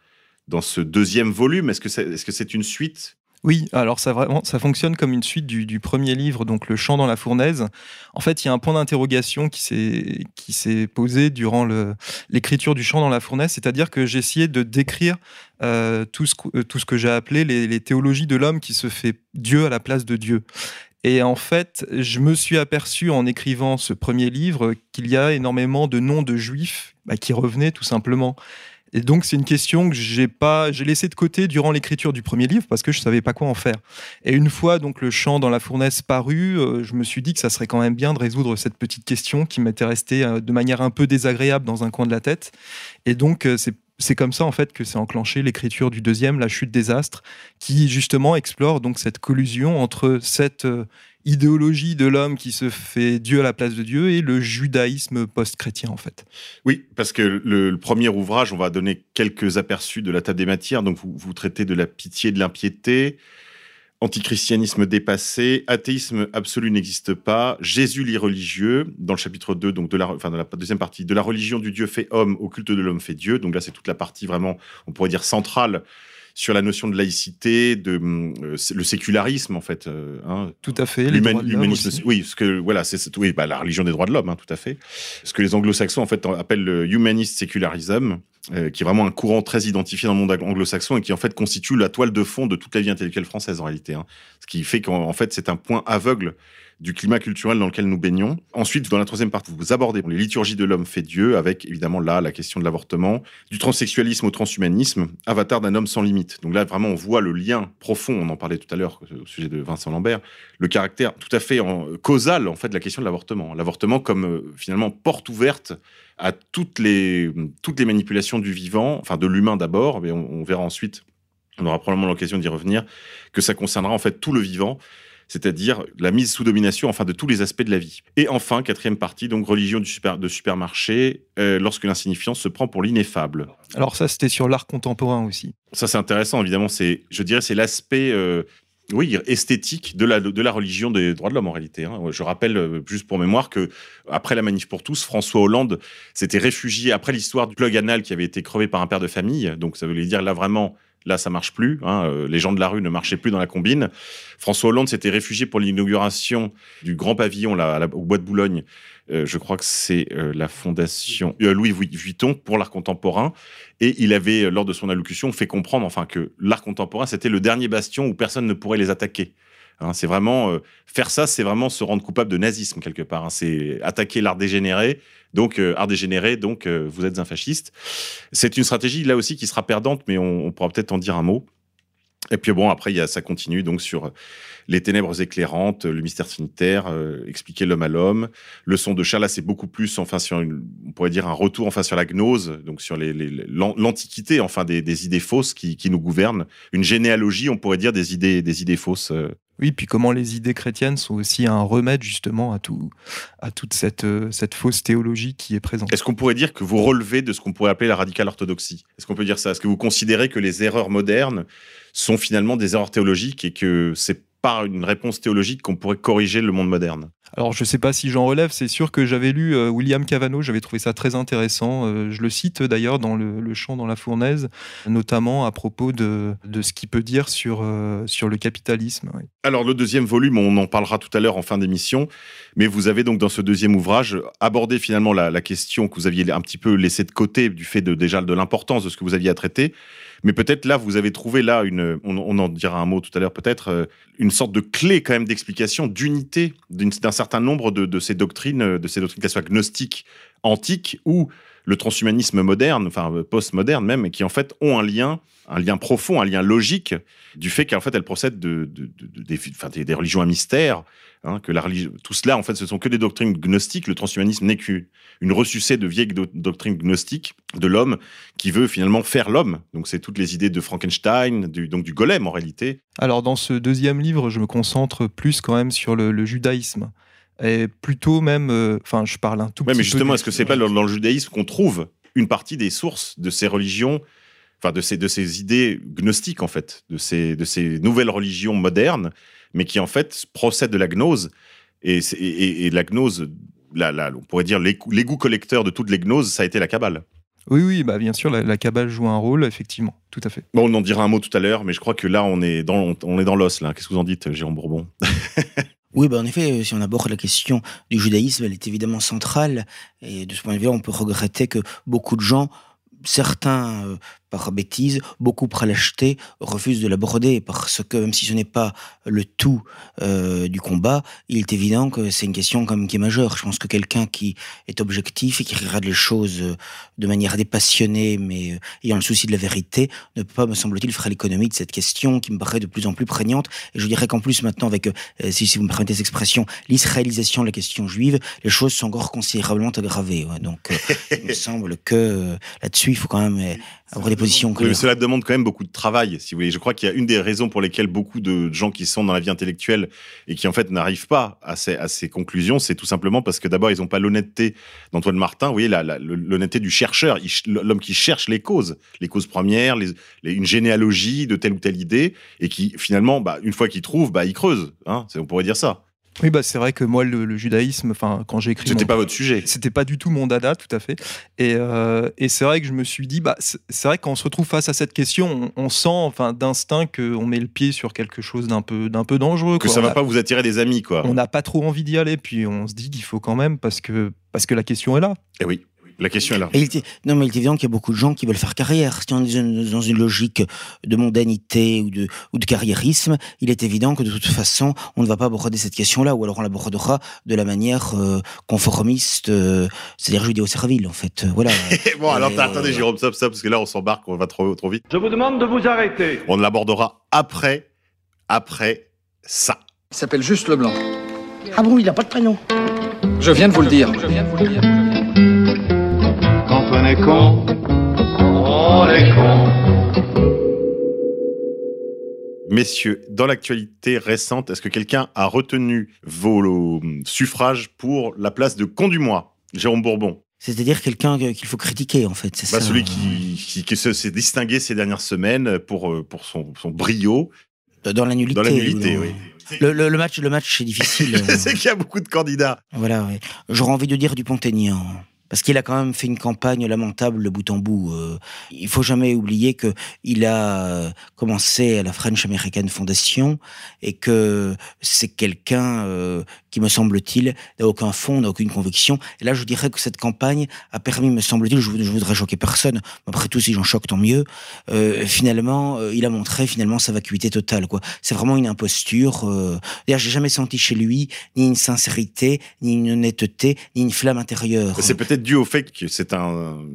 dans ce deuxième volume? Est-ce que c'est est -ce c'est une suite?
Oui, alors ça, vraiment, ça fonctionne comme une suite du, du premier livre, donc Le chant dans la fournaise. En fait, il y a un point d'interrogation qui s'est posé durant l'écriture du chant dans la fournaise, c'est-à-dire que j'ai essayé de décrire euh, tout ce, euh, tout ce que j'ai appelé les, les théologies de l'homme qui se fait Dieu à la place de Dieu. Et en fait, je me suis aperçu en écrivant ce premier livre qu'il y a énormément de noms de juifs bah, qui revenaient tout simplement. Et donc, c'est une question que j'ai pas, j'ai laissé de côté durant l'écriture du premier livre parce que je savais pas quoi en faire. Et une fois donc le chant dans la fournaise paru, euh, je me suis dit que ça serait quand même bien de résoudre cette petite question qui m'était restée euh, de manière un peu désagréable dans un coin de la tête. Et donc, euh, c'est c'est comme ça en fait que s'est enclenché l'écriture du deuxième, La chute des astres, qui justement explore donc cette collusion entre cette idéologie de l'homme qui se fait Dieu à la place de Dieu et le judaïsme post-chrétien en fait.
Oui, parce que le, premier ouvrage, on va donner quelques aperçus de la table des matières. Donc, vous, vous traitez de la pitié, de l'impiété, antichristianisme dépassé, athéisme absolu n'existe pas, Jésus l'irreligieux, dans le chapitre 2, donc de enfin, dans la deuxième partie, de la religion du Dieu fait homme au culte de l'homme fait Dieu. Donc là, c'est toute la partie vraiment, on pourrait dire centrale sur la notion de laïcité, de hum, euh, le sécularisme en fait, euh, hein,
Tout à fait.
l'humanisme, oui, ce que voilà, c'est oui, bah, la religion des droits de l'homme, hein, tout à fait. Ce que les Anglo-Saxons en fait appellent le humanist secularism, euh, qui est vraiment un courant très identifié dans le monde anglo-saxon et qui en fait constitue la toile de fond de toute la vie intellectuelle française en réalité. hein. Ce qui fait qu'en en fait c'est un point aveugle du climat culturel dans lequel nous baignons. Ensuite, dans la troisième partie, vous abordez les liturgies de l'homme fait Dieu, avec évidemment là la question de l'avortement, du transsexualisme au transhumanisme, avatar d'un homme sans limite. Donc là, vraiment, on voit le lien profond, on en parlait tout à l'heure euh, au sujet de Vincent Lambert, le caractère tout à fait causal, en fait, de la question de l'avortement. L'avortement comme, euh, finalement, porte ouverte à toutes les, toutes les manipulations du vivant, enfin de l'humain d'abord, mais on verra ensuite, on aura probablement l'occasion d'y revenir, que ça concernera en fait tout le vivant, c'est-à-dire la mise sous domination, enfin de tous les aspects de la vie. Et enfin, quatrième partie, donc religion du super, de supermarché, euh, lorsque l'insignifiance se prend pour l'ineffable.
Alors ça, c'était sur l'art contemporain aussi.
Ça, c'est intéressant, évidemment. C'est, je dirais, c'est l'aspect, euh, oui, esthétique de la, de la religion des droits de l'homme en réalité. hein. Je rappelle, euh, juste pour mémoire, que après la manif pour tous, François Hollande s'était réfugié après l'histoire du plug anal qui avait été crevé par un père de famille. Donc, ça voulait dire là vraiment. Là, ça marche plus. hein, euh, les gens de la rue ne marchaient plus dans la combine. François Hollande s'était réfugié pour l'inauguration du grand pavillon à la- au bois de Boulogne. Euh, je crois que c'est euh, la fondation Louis Vuitton pour l'art contemporain. Et il avait, lors de son allocution, fait comprendre enfin que l'art contemporain, c'était le dernier bastion où personne ne pourrait les attaquer. Hein, c'est vraiment faire ça, c'est vraiment se rendre coupable de nazisme quelque part. hein. c'est attaquer l'art dégénéré. Donc euh, art dégénéré, donc euh, vous êtes un fasciste. C'est une stratégie là aussi qui sera perdante, mais on, on pourra peut-être en dire un mot. Et puis bon, après, il y a, ça continue donc sur euh, les ténèbres éclairantes, le mystère trinitaire, euh, expliquer l'homme à l'homme. Le son de Charles, là, c'est beaucoup plus, enfin, sur une- on pourrait dire un retour, enfin, sur la gnose, donc sur les- les- l'an- l'antiquité, enfin, des, des idées fausses qui, qui nous gouvernent. Une généalogie, on pourrait dire, des idées, des idées fausses. euh.
Oui, puis comment les idées chrétiennes sont aussi un remède justement à tout, à toute cette, cette fausse théologie qui est présente.
Est-ce qu'on pourrait dire que vous relevez de ce qu'on pourrait appeler la radicale orthodoxie? Est-ce qu'on peut dire ça? Est-ce que vous considérez que les erreurs modernes sont finalement des erreurs théologiques et que c'est par une réponse théologique qu'on pourrait corriger le monde moderne
Alors je sais pas si j'en relève, c'est sûr que j'avais lu euh, William Cavano, j'avais trouvé ça très intéressant. Euh, je le cite d'ailleurs dans le, le chant dans la fournaise, notamment à propos de, de ce qu'il peut dire sur, euh, sur le capitalisme. oui.
Alors, le deuxième volume, on en parlera tout à l'heure en fin d'émission, mais vous avez donc dans ce deuxième ouvrage abordé finalement la, la question que vous aviez un petit peu laissée de côté du fait de déjà de l'importance de ce que vous aviez à traiter. Mais peut-être là, vous avez trouvé là une, on, en dira un mot tout à l'heure peut-être, euh, une sorte de clé quand même d'explication, d'unité d'un certain nombre de, de ces doctrines, euh, de ces doctrines qu'elles soient gnostiques, antiques ou le transhumanisme moderne, enfin euh, post-moderne même, qui en fait ont un lien, un lien profond, un lien logique du fait qu'en fait elles procèdent de, de- de- de- des, des, religions à mystère, hein, que la religion, tout cela en fait ce sont que des doctrines gnostiques. Le transhumanisme n'est qu'une une ressucée de vieilles do- doctrines gnostiques de l'homme qui veut finalement faire l'homme. Donc c'est toutes les idées de Frankenstein, du, donc du golem en réalité.
Alors dans ce deuxième livre, je me concentre plus quand même sur le judaïsme. Et plutôt même, euh, enfin, je parle un tout
Ouais,
petit
mais justement, est-ce que c'est pas dans, dans le judaïsme qu'on trouve une partie des sources de ces religions, enfin de ces, de ces idées gnostiques en fait, de ces, de ces nouvelles religions modernes, mais qui en fait procèdent de la gnose et, et, la gnose, la, la- on pourrait dire l'égout collecteur de toutes les gnoses, ça a été la cabale.
Oui, oui, bah bien sûr, la, la cabale joue un rôle, effectivement, tout à fait.
Bon, on en dira un mot tout à l'heure, mais je crois que là, on est dans, on est dans l'os là. Qu'est-ce que vous en dites, Jérôme Bourbon? [laughs]
Oui, ben en effet, euh, si on aborde la question du judaïsme, elle est évidemment centrale. Et de ce point de vue, on peut regretter que beaucoup de gens, certains euh, par bêtise, beaucoup lâcheté, refusent de l'aborder parce que même si ce n'est pas le tout euh, du combat, il est évident que c'est une question comme qui est majeure. Je pense que quelqu'un qui est objectif et qui regarde les choses euh, de manière dépassionnée, mais euh, ayant le souci de la vérité, ne peut pas, me semble-t-il, faire l'économie de cette question qui me paraît de plus en plus prégnante. Et je dirais qu'en plus maintenant, avec, euh, si, si vous me permettez cette expression, l'israélisation de la question juive, les choses sont encore considérablement aggravées. ouais. Donc, euh, il me [laughs] semble que là-dessus, il faut quand même
Oui, cela demande quand même beaucoup de travail, si vous voulez. Je crois qu'il y a une des raisons pour lesquelles beaucoup de gens qui sont dans la vie intellectuelle et qui en fait n'arrivent pas à ces, à ces conclusions, c'est tout simplement parce que d'abord ils n'ont pas l'honnêteté d'Antoine Martin. Vous voyez, l'honnêteté du chercheur, l'homme qui cherche les causes, les causes premières, les- les- une généalogie de telle ou telle idée, et qui finalement, bah, une fois qu'il trouve, bah, il creuse. Hein, on pourrait dire ça.
Oui, bah c'est vrai que moi, le, le judaïsme, enfin, quand j'ai écrit.
C'était
mon-
pas votre sujet.
C'était pas du tout mon dada, tout à fait. Et, euh, et c'est vrai que je me suis dit, bah, c'est vrai que quand on se retrouve face à cette question, on, on sent, enfin, d'instinct qu'on met le pied sur quelque chose d'un peu, d'un peu dangereux.
Que
quoi.
ça
On
va
a-
pas vous attirer des amis, quoi.
On n'a pas trop envie d'y aller, puis on se dit qu'il faut quand même parce que parce que la question est là.
Eh oui, la question est là.
Et il est- non, mais il est évident qu'il y a beaucoup de gens qui veulent faire carrière. Si on est dans- une logique de mondanité ou de, ou de carriérisme, il est évident que de toute façon, on ne va pas aborder cette question-là, ou alors on l'abordera de la manière euh, conformiste, euh, c'est-à-dire judéo-servile, en fait. Voilà. [laughs]
bon, alors attendez,
euh,
Jérôme, stop, stop, parce que là on s'embarque, on va trop, trop vite.
Je vous demande de vous arrêter.
On l'abordera après, après ça.
Il s'appelle juste Leblanc.
Ah bon, il n'a pas de prénom.
Je viens de vous le dire. Je viens de vous le dire.
On est con, on est con.
Messieurs, dans l'actualité récente, est-ce que quelqu'un a retenu vos euh, suffrages pour la place de con du mois Jérôme Bourbon,
C'est-à-dire quelqu'un que- qu'il faut critiquer, en fait. C'est
Bah,
ça.
celui qui, qui, qui se- s'est distingué ces dernières semaines pour, euh, pour son, son brio
Dans la nullité.
dans la Oui.
Le, le- le match, le match, c'est difficile. [laughs]
C'est qu'il y a beaucoup de candidats.
Voilà, ouais. J'aurais envie de dire du Pont-Aignan. Parce qu'il a quand même fait une campagne lamentable de bout en bout. Euh, il faut jamais oublier que il a euh, commencé à la French American Foundation et que c'est quelqu'un euh, qui, me semble-t-il, n'a aucun fond, n'a aucune conviction. Et là, je dirais que cette campagne a permis, me semble-t-il, je, je voudrais choquer personne, mais après tout, si j'en choque, tant mieux. Euh, finalement, il a montré finalement sa vacuité totale. C'est vraiment une imposture. D'ailleurs, j'ai jamais senti chez lui ni une sincérité, ni une honnêteté, ni une flamme intérieure.
Dû au fait que c'est un.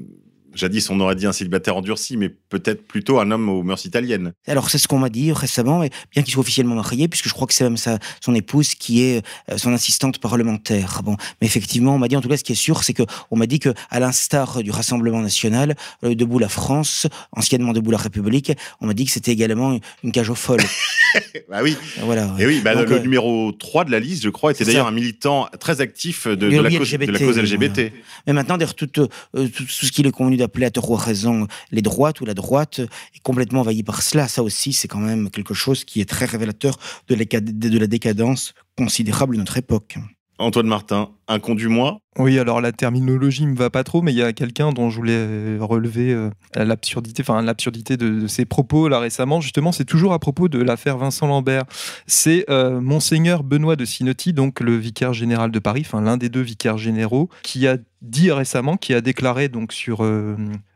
Jadis, on aurait dit un célibataire endurci, mais peut-être plutôt un homme aux mœurs italiennes.
Alors c'est ce qu'on m'a dit récemment, mais bien qu'il soit officiellement marié, puisque je crois que c'est même sa, son épouse qui est euh, son assistante parlementaire. Bon, mais effectivement, on m'a dit en tout cas ce qui est sûr, c'est que on m'a dit que à l'instar du Rassemblement national, euh, debout la France, anciennement debout la République, on m'a dit que c'était également une, une cage aux folles. [laughs]
bah oui.
voilà.
Et oui, bah,
Donc,
le
euh,
numéro 3 de la liste, je crois, était d'ailleurs un militant très actif de, la, cause, de la
LGBT,
cause.
Mais maintenant, d'ailleurs, tout, tout, tout ce qu'il est convenu d'appeler à tort ou à raison les droites ou la droite est complètement envahi par cela. Ça aussi, c'est quand même quelque chose qui est très révélateur de de la décadence considérable de notre époque.
Antoine Martin, un con du mois.
Oui, alors la terminologie me va pas trop, mais il y a quelqu'un dont je voulais euh, relever euh, l'absurdité, enfin l'absurdité de, de ses propos là récemment. Justement, c'est toujours à propos de l'affaire Vincent Lambert. C'est euh, monseigneur Benoît de Sinotti, donc le vicaire général de Paris, enfin l'un des deux vicaires généraux, qui a dit récemment, qui a déclaré donc sur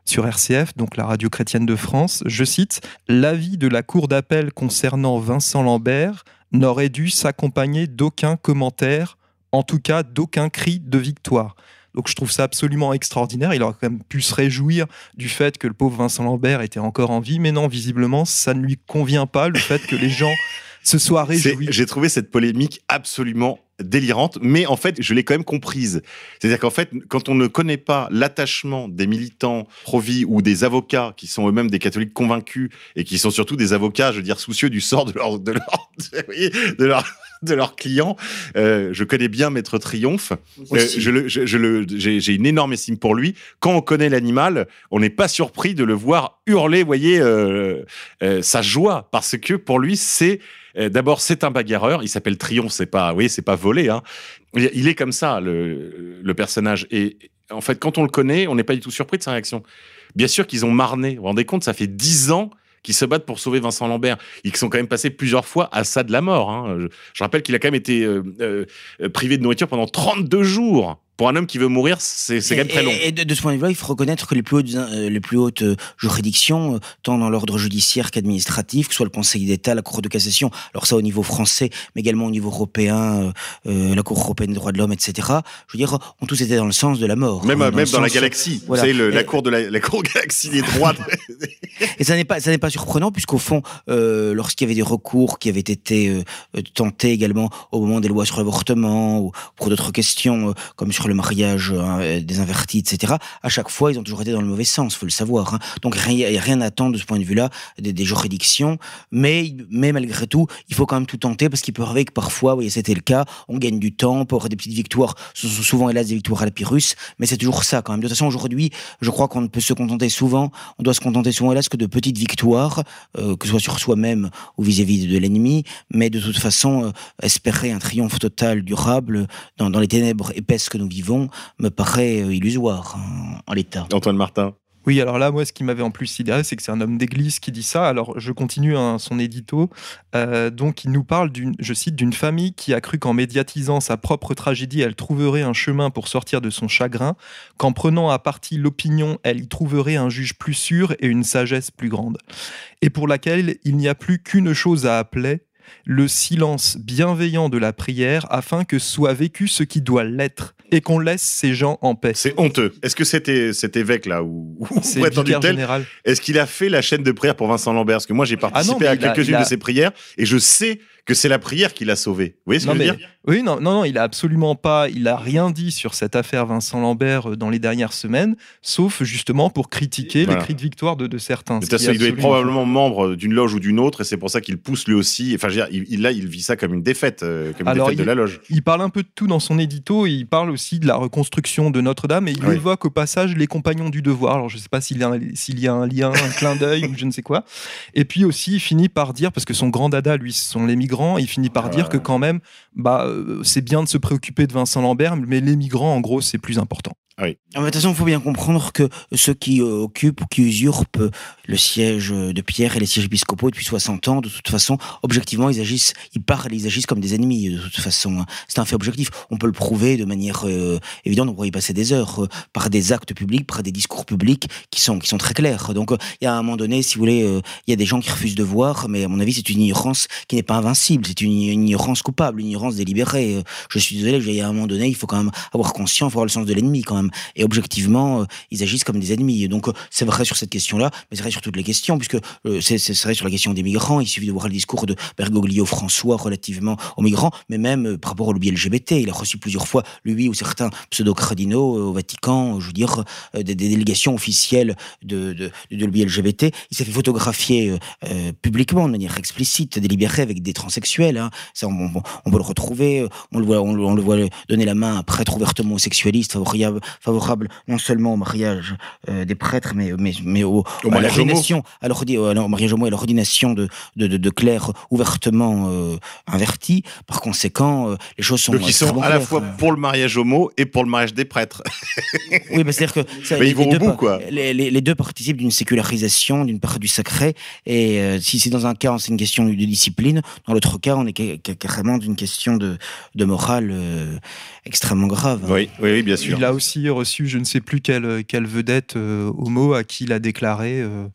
sur RCF, donc la radio chrétienne de France, je cite l'avis de la cour d'appel concernant Vincent Lambert n'aurait dû s'accompagner d'aucun commentaire en tout cas d'aucun cri de victoire. Donc je trouve ça absolument extraordinaire. Il aurait quand même pu se réjouir du fait que le pauvre Vincent Lambert était encore en vie, mais non, visiblement, ça ne lui convient pas, le fait que les gens [laughs] se soient réjouis.
J'ai trouvé cette polémique absolument délirante, mais en fait, je l'ai quand même comprise. C'est-à-dire qu'en fait, quand on ne connaît pas l'attachement des militants pro-vie ou des avocats qui sont eux-mêmes des catholiques convaincus et qui sont surtout des avocats, je veux dire, soucieux du sort de leur, de leur, [laughs] de leur de leurs clients. Euh, je connais bien Maître Triomphe. Euh, je le, je, je le, j'ai, j'ai une énorme estime pour lui. Quand on connaît l'animal, on n'est pas surpris de le voir hurler, vous voyez, euh, sa joie, parce que pour lui, c'est d'abord c'est un bagarreur. Il s'appelle Triomphe, c'est pas, oui, c'est pas volé. Hein. Il il est comme ça le, le personnage. Et en fait, quand on le connaît, on n'est pas du tout surpris de sa réaction. Bien sûr qu'ils ont marné. Vous vous rendez compte, ça fait dix ans qu'ils se battent pour sauver Vincent Lambert. Ils sont quand même passés plusieurs fois à ça de la mort. hein. Je, rappelle qu'il a quand même été euh, euh, privé de nourriture pendant 32 jours. Pour un homme qui veut mourir, c'est quand même très long.
Et, et de, de ce point de vue-là, il faut reconnaître que les plus hautes, euh, les plus hautes euh, juridictions, euh, tant dans l'ordre judiciaire qu'administratif, que ce soit le Conseil d'État, la Cour de cassation, alors ça au niveau français, mais également au niveau européen, la Cour européenne des droits de l'homme, etc. Je veux dire, ont tous été dans le sens de la mort.
Même,
hein,
même dans la galaxie.
Voilà.
Vous savez, le- la, cour de la, la cour galaxie des droits. de- [laughs]
Et ça n'est pas, ça pas surprenant puisqu'au fond, lorsqu'il y avait des recours qui avaient été tentés également au moment des lois sur l'avortement ou pour d'autres questions comme sur le mariage euh, des invertis, etc. À chaque fois, ils ont toujours été dans le mauvais sens, faut le savoir. hein. Donc rien, rien à attendre de ce point de vue-là des, juridictions, mais mais malgré tout, il faut quand même tout tenter parce qu'il peut arriver que parfois, voyez, c'était le cas, on gagne du temps, avoir des petites victoires. Ce sont souvent hélas des victoires à la Pyrrhus, mais c'est toujours ça quand même. De toute façon, aujourd'hui, je crois qu'on ne peut se contenter souvent on doit se contenter souvent, hélas, que de petites victoires, euh, que ce soit sur soi-même ou vis-à-vis de l'ennemi, mais de toute façon, euh, espérer un triomphe total, durable, dans, dans les ténèbres épaisses que nous vivons, me paraît euh, illusoire en, en l'état.
Antoine Martin.
Oui, alors là, moi, ce qui m'avait en plus sidéré, c'est que c'est un homme d'église qui dit ça. Alors, je continue hein, son édito. Euh, donc, il nous parle d'une, je cite, d'une famille qui a cru qu'en médiatisant sa propre tragédie, elle trouverait un chemin pour sortir de son chagrin, qu'en prenant à partie l'opinion, elle y trouverait un juge plus sûr et une sagesse plus grande, et pour laquelle il n'y a plus qu'une chose à appeler le silence bienveillant de la prière afin que soit vécu ce qui doit l'être et qu'on laisse ces gens en paix.
C'est honteux. Est-ce que c'était cet évêque-là ou, ou
C'est le
prétendu tel
général.
Est-ce qu'il a fait la chaîne de prière pour Vincent Lambert? Parce que moi, j'ai participé
mais
à quelques-unes
a-
de ses prières et je sais que c'est la prière qui l'a sauvé. Vous voyez ce que
Non,
je veux dire
Oui, non, non, non, il a absolument pas, il a rien dit sur cette affaire Vincent Lambert euh, dans les dernières semaines, sauf justement pour critiquer
Voilà.
les cris de victoire de, de certains.
De toute façon,
est
il doit être probablement membre d'une loge ou d'une autre, et c'est pour ça qu'il pousse lui aussi. Enfin, je veux dire, il, il- là, il vit ça comme une défaite, euh, comme une défaite de la loge.
Il parle un peu de tout dans son édito et il parle aussi de la reconstruction de Notre-Dame et il
Oui.
évoque au passage les compagnons du devoir. Alors je ne sais pas s'il y, a un- s'il y a un lien, un clin d'œil [laughs] ou je ne sais quoi. Et puis aussi il finit par dire, parce que son grand dada lui ce sont les migrants, il finit par
Ah
dire
ouais.
que quand même bah, euh, c'est bien de se préoccuper de Vincent Lambert mais les migrants en gros c'est plus important.
Ah, De toute façon, il faut bien comprendre que ceux qui euh, occupent ou qui usurpent euh, le siège euh, de Pierre et les sièges épiscopaux depuis 60 ans, de toute façon, objectivement, ils agissent, ils parlent, ils agissent comme des ennemis, de toute façon. hein. C'est un fait objectif. On peut le prouver de manière euh, évidente, on pourrait y passer des heures, euh, par des actes publics, par des discours publics qui sont, qui sont très clairs. Donc, euh, il y a un moment donné, si vous voulez, euh, il y a des gens qui refusent de voir, mais à mon avis, c'est une ignorance qui n'est pas invincible, c'est une, ignorance coupable, une ignorance délibérée. Euh, Je suis désolé, il y a un moment donné, il faut quand même avoir conscience, avoir le sens de l'ennemi quand même. Et objectivement, euh, ils agissent comme des ennemis. Donc, euh, c'est vrai sur cette question-là, mais c'est vrai sur toutes les questions, puisque euh, c'est vrai sur la question des migrants. Il suffit de voir le discours de Bergoglio François relativement aux migrants, mais même euh, par rapport au lobby LGBT. Il a reçu plusieurs fois, lui ou certains pseudo-cardinaux euh, au Vatican, euh, je veux dire, euh, des, délégations officielles de, de, lobby LGBT. Il s'est fait photographier euh, euh, publiquement, de manière explicite, délibérée avec des transsexuels. Hein. Ça, on, peut le retrouver. euh, On le voit, on le voit donner la main à un prêtre ouvertement sexualiste, favorable, favorable non seulement au mariage euh, des prêtres, mais, mais, mais au,
Au
à
mariage homo.
l'ordination, à euh, au mariage homo et à l'ordination de, de, de, de clercs ouvertement euh, invertis. Par conséquent, euh, les choses sont
Donc, ils sont à la fois pour le mariage homo et pour le mariage des prêtres.
Oui, bah, c'est-à-dire que [laughs] ça,
Mais
les,
ils vont au
deux,
bout, quoi.
Les, les- les deux participent d'une sécularisation, d'une part du sacré. Et euh, si c'est dans un cas, c'est une question de discipline, dans l'autre cas, on est ca- ca- carrément d'une question de, de morale euh, extrêmement grave.
Oui, oui, oui, bien sûr.
Il a aussi reçu je ne sais plus quelle, quelle vedette euh, homo à qui il a déclaré, euh,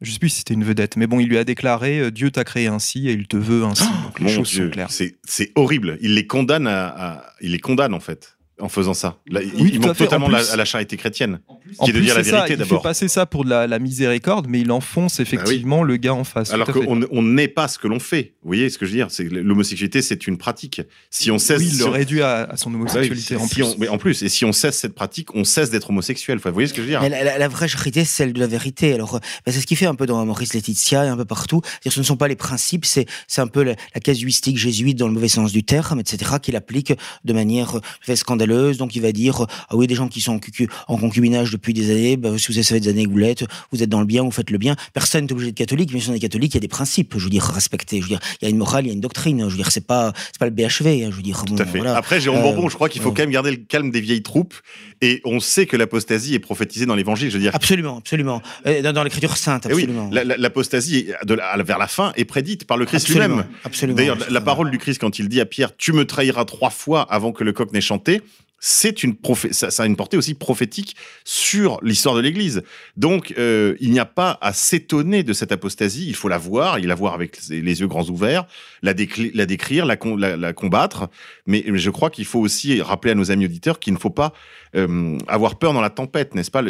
je sais plus si c'était une vedette, mais bon il lui a déclaré euh, Dieu t'a créé ainsi et il te veut ainsi. Donc les
Mon
choses
Dieu,
sont claires.
c'est c'est horrible. Il les condamne à, à- il les condamne en fait. En faisant ça. Là, il-
Oui,
il manque totalement la- à la charité chrétienne,
En
qui est de dire la vérité
il fait
d'abord.
passer ça pour de la, la miséricorde, mais il enfonce effectivement le gars en face.
Alors qu'on on n'est pas ce que l'on fait. Vous voyez ce que je veux dire? L'homosexualité, c'est une pratique. Si on cesse,
Oui, il
si
le
on-
réduit à, à son
Bah oui,
homosexualité
si
en
si
plus.
on- mais en plus, et si on cesse cette pratique, on cesse d'être homosexuel. Enfin, vous voyez ce que je veux dire?
Mais la, la- la vraie charité, c'est celle de la vérité. Alors, euh, ben, c'est ce qu'il fait un peu dans Maurice Laetitia et un peu partout. C'est-à-dire, ce ne sont pas les principes, c'est un peu la, la casuistique jésuite dans le mauvais sens du terme, etc., qu'il applique de manière euh, très scandaleuse. Donc, il va dire ah oui, des gens qui sont en, cucu- en concubinage depuis des années, ben, si vous avez fait des années que vous l'êtes, vous êtes dans le bien, vous faites le bien. Personne n'est obligé d'être catholique, mais si on est catholique, il y a des principes, je veux dire, respectés. Je veux dire, il y a une morale, il y a une doctrine. Je veux dire, c'est pas c'est pas le BHV. hein, je veux dire,
Tout
bon,
à fait.
voilà.
Après, Jérôme
Euh,
Bourbon, je crois qu'il faut
euh,
quand même garder le calme des vieilles troupes. Et on sait que l'apostasie est prophétisée dans l'évangile. Je veux dire,
Absolument, absolument. Euh, Dans, dans l'écriture sainte,
Eh oui,
absolument.
la- la- l'apostasie vers la fin est prédite par le Christ
Absolument,
lui-même.
absolument.
D'ailleurs, la, la parole du Christ quand il dit à Pierre, tu me trahiras trois fois avant que le coq n'ait chanté. C'est une prophé- ça, a une portée aussi prophétique sur l'histoire de l'Église. Donc, euh, il n'y a pas à s'étonner de cette apostasie. Il faut la voir, il la voir avec les yeux grands ouverts, la, décrire, la, combattre. Mais, je crois qu'il faut aussi rappeler à nos amis auditeurs qu'il ne faut pas euh, avoir peur dans la tempête, n'est-ce pas?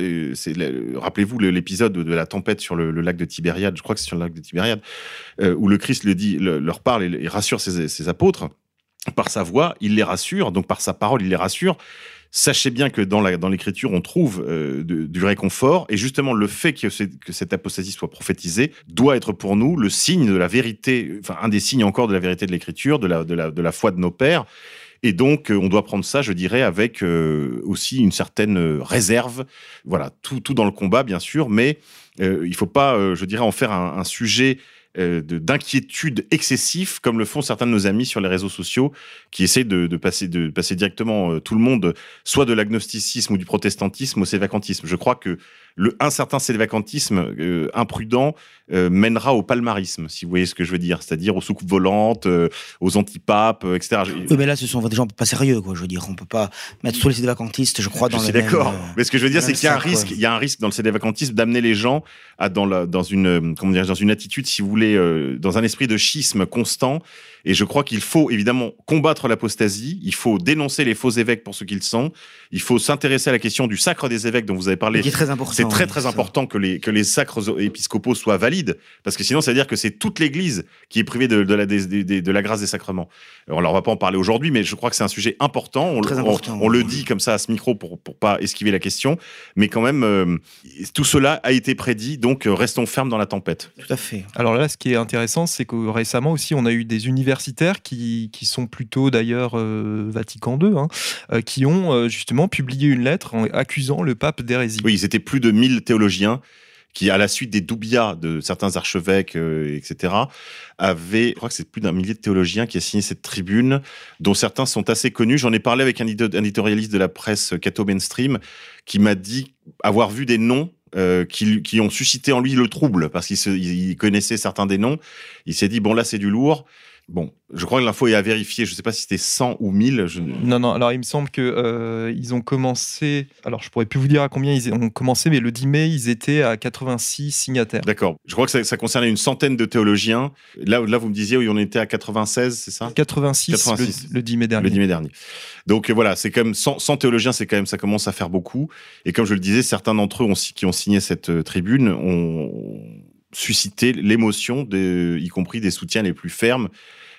Rappelez-vous le- l'épisode de la tempête sur le, lac de Tibériade, je crois que c'est sur le lac de Tibériade, euh, où le Christ le dit, le- leur parle et, rassure ses apôtres. Par sa voix, il les rassure, donc par sa parole, il les rassure. Sachez bien que dans l'écriture, on trouve euh, du réconfort, et justement le fait que, cette apostasie soit prophétisée doit être pour nous le signe de la vérité, enfin un des signes encore de la vérité de l'écriture, de la, foi de nos pères. Et donc, euh, on doit prendre ça, je dirais, avec euh, aussi une certaine réserve. Voilà, tout, dans le combat, bien sûr, mais il faut pas, je dirais, en faire un sujet euh, de- d'inquiétude excessif, comme le font certains de nos amis sur les réseaux sociaux, qui essaient de, de passer, de passer directement euh, tout le monde, soit de l'agnosticisme ou du protestantisme au sévacantisme. Je crois que le, un certain sévacantisme euh, imprudent euh, mènera au palmarisme, si vous voyez ce que je veux dire, c'est-à-dire aux soucoupes volantes, euh, aux antipapes, euh, etc.
Oui, mais là, ce sont des gens pas sérieux, quoi. Je veux dire, on peut pas mettre tous les vacantistes, je crois, dans
je suis d'accord.
euh,
Mais ce que je veux dire, c'est qu'il y a un
quoi.
risque, il y a un risque dans le sédévacantisme d'amener les gens à dans la, dans une, comment dire, dans une attitude, si vous voulez, dans un esprit de schisme constant. Et je crois qu'il faut évidemment combattre l'apostasie. Il faut dénoncer les faux évêques pour ce qu'ils sont. Il faut s'intéresser à la question du sacre des évêques dont vous avez parlé.
Qui est très important.
C'est très très important que les que les sacres épiscopaux soient valides parce que sinon ça veut dire que c'est toute l'Église qui est privée de, de la de grâce des sacrements. Alors on va pas en parler aujourd'hui, mais je crois que c'est un sujet important. On, le-
Très
on-
important,
on le
oui.
dit comme ça à ce micro pour pour pas esquiver la question, mais quand même euh, tout cela a été prédit, donc euh, restons fermes dans la tempête.
Tout à fait.
Alors là, ce qui est intéressant, c'est que récemment aussi, on a eu des universitaires qui, qui sont plutôt d'ailleurs euh, Vatican II, hein, euh, qui ont justement publié une lettre en accusant le pape d'hérésie.
Oui, ils étaient plus de 1000 théologiens qui, à la suite des doubias de certains archevêques, euh, etc., avaient, je crois que c'est plus d'un millier de théologiens qui a signé cette tribune, dont certains sont assez connus. J'en ai parlé avec un édito- un éditorialiste de la presse catho mainstream qui m'a dit avoir vu des noms euh, qui, qui ont suscité en lui le trouble parce qu'il connaissait certains des noms. Il s'est dit bon là c'est du lourd. Bon, je crois que l'info est à vérifier. Je sais pas si c'était 100 ou 1000. Je...
Non, non, alors il me semble que euh, ils ont commencé, alors je pourrais plus vous dire à combien ils ont commencé, mais le 10 mai, ils étaient à 86 signataires.
D'accord. Je crois que ça, ça concernait une centaine de théologiens. Là, là, vous me disiez, oui, on était à 96, c'est ça?
86,
86.
Le, le 10 mai dernier.
Le 10 mai dernier. Donc euh, voilà, c'est quand même 100, 100 théologiens, c'est quand même ça commence à faire beaucoup. Et comme je le disais, certains d'entre eux ont, qui ont signé cette euh, tribune ont suscité l'émotion, y compris des soutiens les plus fermes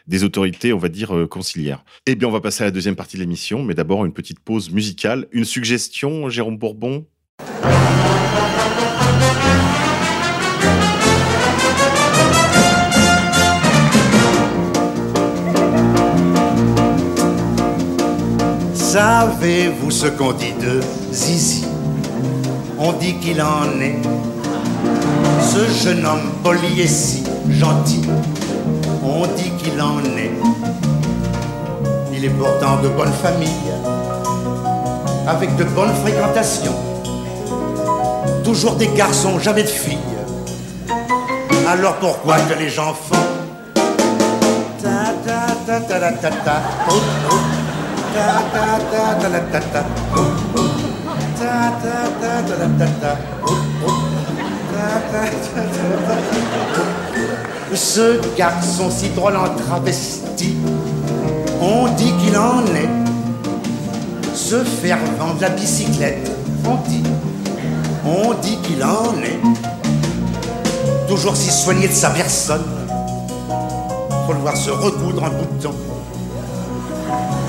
des autorités, on va dire, euh, conciliaires. Eh bien, on va passer à la deuxième partie de l'émission, mais d'abord une petite pause musicale. Une suggestion, Jérôme Bourbon?
Savez-vous ce qu'on dit de Zizi? On dit qu'il en est. Ce jeune homme poli et si gentil, on dit qu'il en est. Il est pourtant de bonne famille, avec de bonnes fréquentations. Toujours des garçons, jamais de filles. Alors pourquoi que les gens [laughs] Ce garçon si drôle en travesti, on dit qu'il en est. se faire vendre la bicyclette. On dit, on dit qu'il en est toujours si soigné de sa personne. Faut le voir se recoudre un bouton.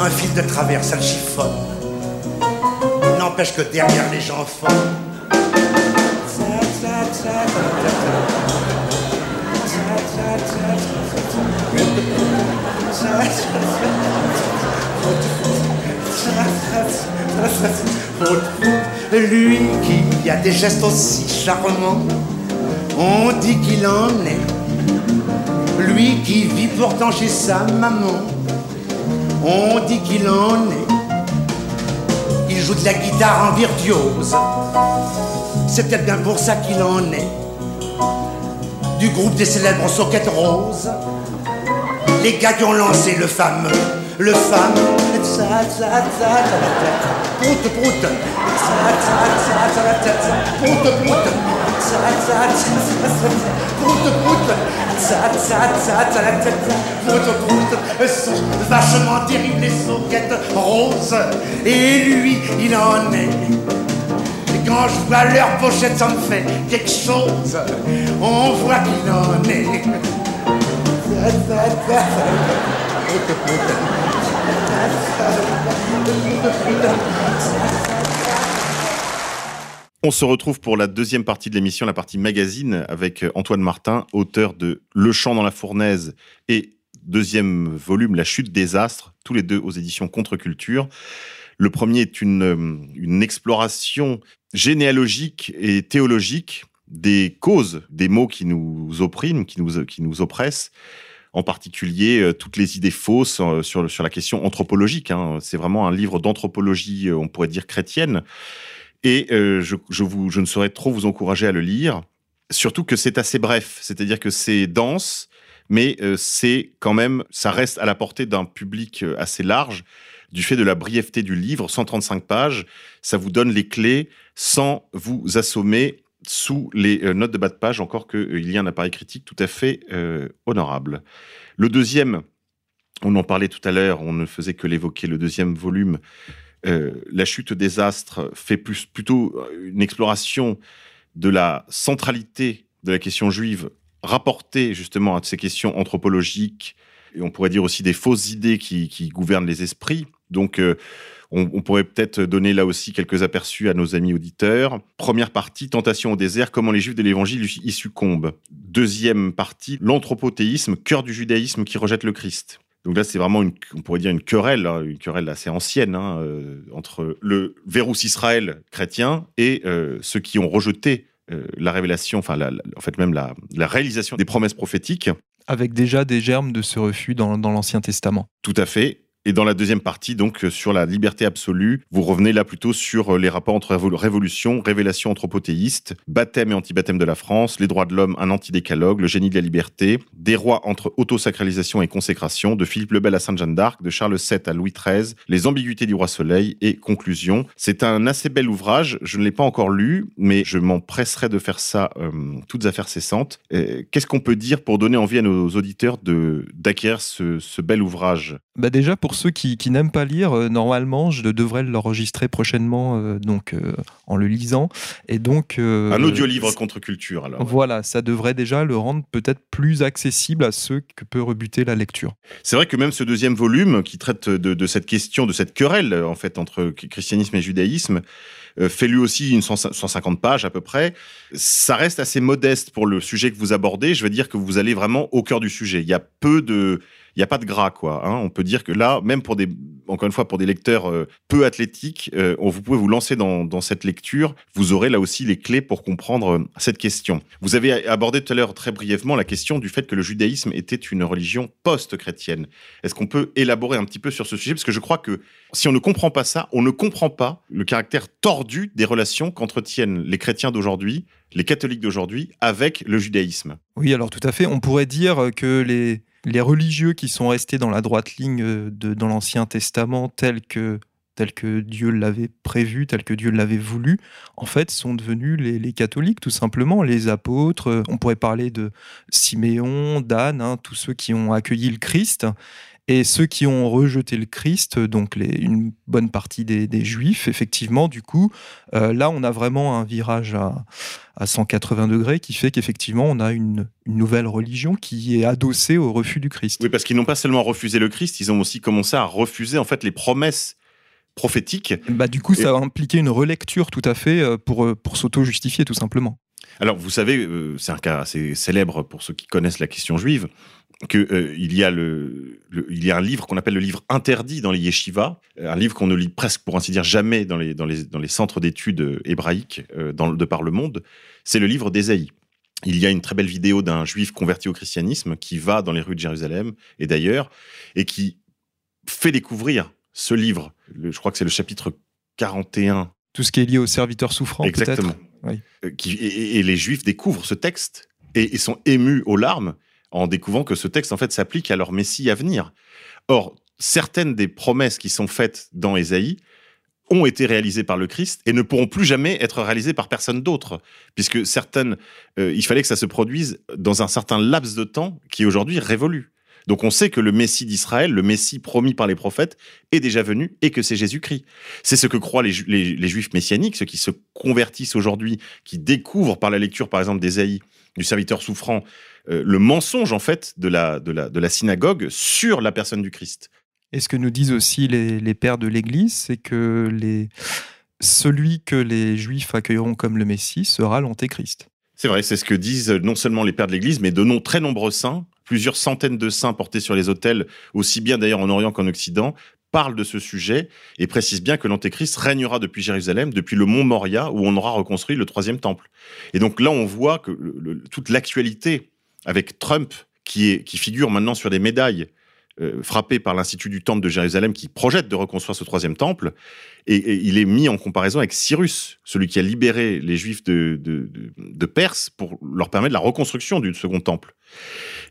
Un fil de travers, ça le chiffonne. N'empêche que derrière les gens forts. Lui qui a des gestes aussi charmants, on dit qu'il en est. Lui qui vit pourtant chez sa maman, on dit qu'il en est. Il joue de la guitare en virtuose, c'est peut-être bien pour ça qu'il en est. Du groupe des célèbres soquettes roses, les gars qui ont lancé le fameux, le fameux. Prout, prout. Prout, prout. Vachement terribles les soquettes roses. Et lui, il en est. On
se retrouve pour la deuxième partie de l'émission, la partie magazine, avec Antoine Martin, auteur de Le chant dans la fournaise et deuxième volume, La chute des astres, tous les deux aux éditions Contre-Culture. Le premier est une, une exploration généalogique et théologique des causes des mots qui nous oppriment, qui nous, qui nous oppressent, en particulier euh, toutes les idées fausses euh, sur, sur la question anthropologique. Hein. C'est vraiment un livre d'anthropologie, euh, on pourrait dire chrétienne. Et je, je, vous, je ne saurais trop vous encourager à le lire, surtout que c'est assez bref, c'est-à-dire que c'est dense, mais c'est quand même, ça reste à la portée d'un public assez large du fait de la brièveté du livre, 135 pages, ça vous donne les clés sans vous assommer sous les euh, notes de bas de page, encore qu'il euh, y a un appareil critique tout à fait euh, honorable. Le deuxième, on en parlait tout à l'heure, on ne faisait que l'évoquer, le deuxième volume, La chute des astres, fait plus, plutôt une exploration de la centralité de la question juive rapportée justement à ces questions anthropologiques, et on pourrait dire aussi des fausses idées qui gouvernent les esprits. Donc, on, pourrait peut-être donner là aussi quelques aperçus à nos amis auditeurs. Première partie, tentation au désert, comment les juifs de l'évangile y succombent. Deuxième partie, l'anthropothéisme, cœur du judaïsme qui rejette le Christ. Donc là, c'est vraiment, une, on pourrait dire, une querelle, hein, une querelle assez ancienne, hein, euh, entre le Vérus Israël chrétien et euh, ceux qui ont rejeté euh, la révélation, enfin, en fait, même la, réalisation des promesses prophétiques.
Avec déjà des germes de ce refus dans l'Ancien Testament.
Tout à fait. Et dans la deuxième partie, donc euh, sur la liberté absolue, vous revenez là plutôt sur euh, les rapports entre révolution, révélation anthropothéiste, baptême et antibaptême de la France, les droits de l'homme, un antidécalogue, le génie de la liberté, des rois entre autosacralisation et consécration, de Philippe le Bel à Sainte-Jeanne d'Arc, de Charles VII à Louis XIII, les ambiguïtés du roi Soleil et conclusion. C'est un assez bel ouvrage. Je ne l'ai pas encore lu, mais je m'empresserai de faire ça euh, toutes affaires cessantes. Qu'est-ce qu'on peut dire pour donner envie à nos auditeurs d'acquérir ce, ce bel ouvrage?
Bah déjà pour ceux qui, n'aiment pas lire, euh, normalement, je devrais l'enregistrer prochainement euh, donc, euh, en le lisant. Et donc,
Un audio-livre contre-culture, alors.
Voilà, ça devrait déjà le rendre peut-être plus accessible à ceux que peut rebuter la lecture.
C'est vrai que même ce deuxième volume, qui traite de, cette question, de cette querelle, en fait, entre christianisme et judaïsme, fait lui aussi une 150 pages à peu près. Ça reste assez modeste pour le sujet que vous abordez. Je veux dire que vous allez vraiment au cœur du sujet. Il y a peu de, il n'y a pas de gras, quoi. Hein. On peut dire que là, même pour des, encore une fois, pour des lecteurs euh, peu athlétiques, euh, vous pouvez vous lancer dans, cette lecture. Vous aurez là aussi les clés pour comprendre euh, cette question. Vous avez abordé tout à l'heure très brièvement la question du fait que le judaïsme était une religion post-chrétienne. Est-ce qu'on peut élaborer un petit peu sur ce sujet? Parce que je crois que si on ne comprend pas ça, on ne comprend pas le caractère tordu des relations qu'entretiennent les chrétiens d'aujourd'hui, les catholiques d'aujourd'hui, avec le judaïsme.
Oui, alors tout à fait. On pourrait dire que les les religieux qui sont restés dans la droite ligne euh, de, dans l'Ancien Testament tel que, tel que Dieu l'avait prévu, tel que Dieu l'avait voulu, en fait, sont devenus les, catholiques, tout simplement, les apôtres. On pourrait parler de Siméon, d'Anne, hein, tous ceux qui ont accueilli le Christ. Et ceux qui ont rejeté le Christ, donc les, une bonne partie des, des Juifs, effectivement, du coup, euh, là, on a vraiment un virage à, à 180 degrés qui fait qu'effectivement, on a une, une nouvelle religion qui est adossée au refus du Christ.
Oui, parce qu'ils n'ont pas seulement refusé le Christ, ils ont aussi commencé à refuser en fait les promesses prophétiques.
Bah, du coup, ça a impliqué une relecture tout à fait euh, pour, euh, pour s'auto-justifier, tout simplement.
Alors, vous savez, c'est un cas assez célèbre pour ceux qui connaissent la question juive, que euh, il y a le, le- il y a un livre qu'on appelle le livre interdit dans les yeshivas, un livre qu'on ne lit presque pour ainsi dire jamais dans les dans les dans les centres d'études euh, hébraïques euh, dans, de par le monde. C'est le livre d'Ésaïe. Il y a une très belle vidéo d'un juif converti au christianisme qui va dans les rues de Jérusalem et d'ailleurs et qui fait découvrir ce livre. Le- je crois que c'est le chapitre 41
Tout ce qui est lié aux serviteurs souffrants.
Exactement.
Oui.
Euh, qui- et, et- les Juifs découvrent ce texte et, et sont émus aux larmes en découvrant que ce texte en fait s'applique à leur Messie à venir. Or, certaines des promesses qui sont faites dans Ésaïe ont été réalisées par le Christ et ne pourront plus jamais être réalisées par personne d'autre, puisque certaines, euh, il fallait que ça se produise dans un certain laps de temps qui aujourd'hui révolu. Donc on sait que le Messie d'Israël, le Messie promis par les prophètes, est déjà venu et que c'est Jésus-Christ. C'est ce que croient les- les Juifs messianiques, ceux qui se convertissent aujourd'hui, qui découvrent par la lecture, par exemple, d'Ésaïe, du serviteur souffrant, euh, le mensonge en fait de la, de, la, de la synagogue sur la personne du Christ.
Et ce que nous disent aussi les, les pères de l'Église, c'est que les, celui que les Juifs accueilleront comme le Messie sera l'Antéchrist.
C'est vrai, c'est ce que disent non seulement les pères de l'Église, mais de non très nombreux saints, plusieurs centaines de saints portés sur les autels, aussi bien d'ailleurs en Orient qu'en Occident, parlent de ce sujet et précisent bien que l'Antéchrist régnera depuis Jérusalem, depuis le mont Moria, où on aura reconstruit le troisième temple. Et donc là, on voit que le- le- toute l'actualité avec Trump, qui, figure maintenant sur des médailles euh, frappées par l'Institut du Temple de Jérusalem, qui projette de reconstruire ce troisième temple, et, il est mis en comparaison avec Cyrus, celui qui a libéré les Juifs de, Perse pour leur permettre la reconstruction du second temple.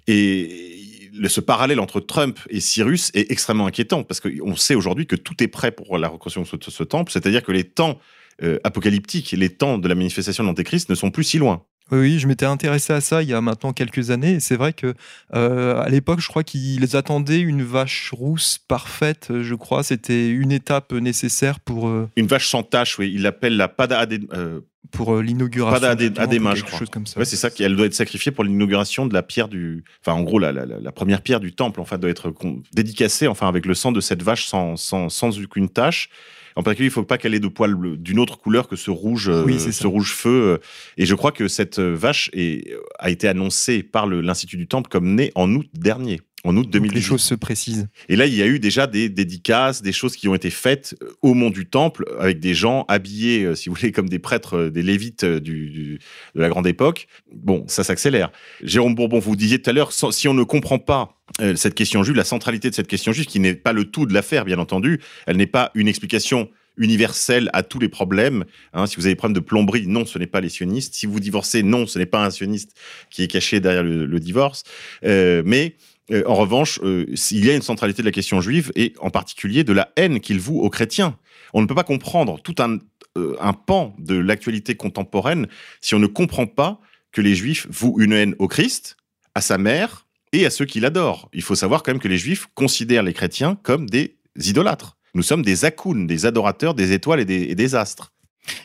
Et ce parallèle entre Trump et Cyrus est extrêmement inquiétant parce qu'on sait aujourd'hui que tout est prêt pour la reconstruction de ce, ce temple, c'est-à-dire que les temps euh, apocalyptiques, les temps de la manifestation de l'Antéchrist ne sont plus si loin.
Oui, je m'étais intéressé à ça il y a maintenant quelques années. Et c'est vrai que euh, à l'époque, je crois qu'ils attendaient une vache rousse parfaite. Je crois c'était une étape nécessaire pour euh,
Une vache sans tache, oui, il l'appelle la Pada euh,
pour euh, l'inauguration.
Pada Adéma, je crois.
chose comme ça.
Ouais, c'est ça qu'elle doit être sacrifiée pour l'inauguration de la pierre du. Enfin, en gros, la, la, la- la première pierre du temple, enfin, doit être dédicacée, enfin, avec le sang de cette vache sans, sans, sans aucune tache. En particulier, il faut pas qu'elle ait de poils d'une autre couleur que ce rouge, euh,
Oui,
ce
ça.
rouge feu. euh. Et je crois que cette euh, vache est, a été annoncée par l'Institut du Temple comme née en août dernier, en août
Donc, les
2018.
choses se précisent.
Et là, il y a eu déjà des dédicaces, des choses qui ont été faites euh, au mont du Temple avec des gens habillés, euh, si vous voulez, comme des prêtres, euh, des lévites du, du- de la grande époque. Bon, ça s'accélère. Jérôme Bourbon, vous disiez tout à l'heure, si on ne comprend pas cette question juive, la centralité de cette question juive, qui n'est pas le tout de l'affaire, bien entendu, elle n'est pas une explication universelle à tous les problèmes. hein. si vous avez des problèmes de plomberie, non, ce n'est pas les sionistes. Si vous divorcez, non, ce n'est pas un sioniste qui est caché derrière le, le divorce. Euh, mais euh, en revanche, euh, il y a une centralité de la question juive et en particulier de la haine qu'il voue aux chrétiens. On ne peut pas comprendre tout un, euh, un pan de l'actualité contemporaine si on ne comprend pas que les juifs vouent une haine au Christ, à sa mère et à ceux qui l'adorent. Il faut savoir quand même que les juifs considèrent les chrétiens comme des idolâtres. Nous sommes des akouns, des adorateurs des étoiles et des astres.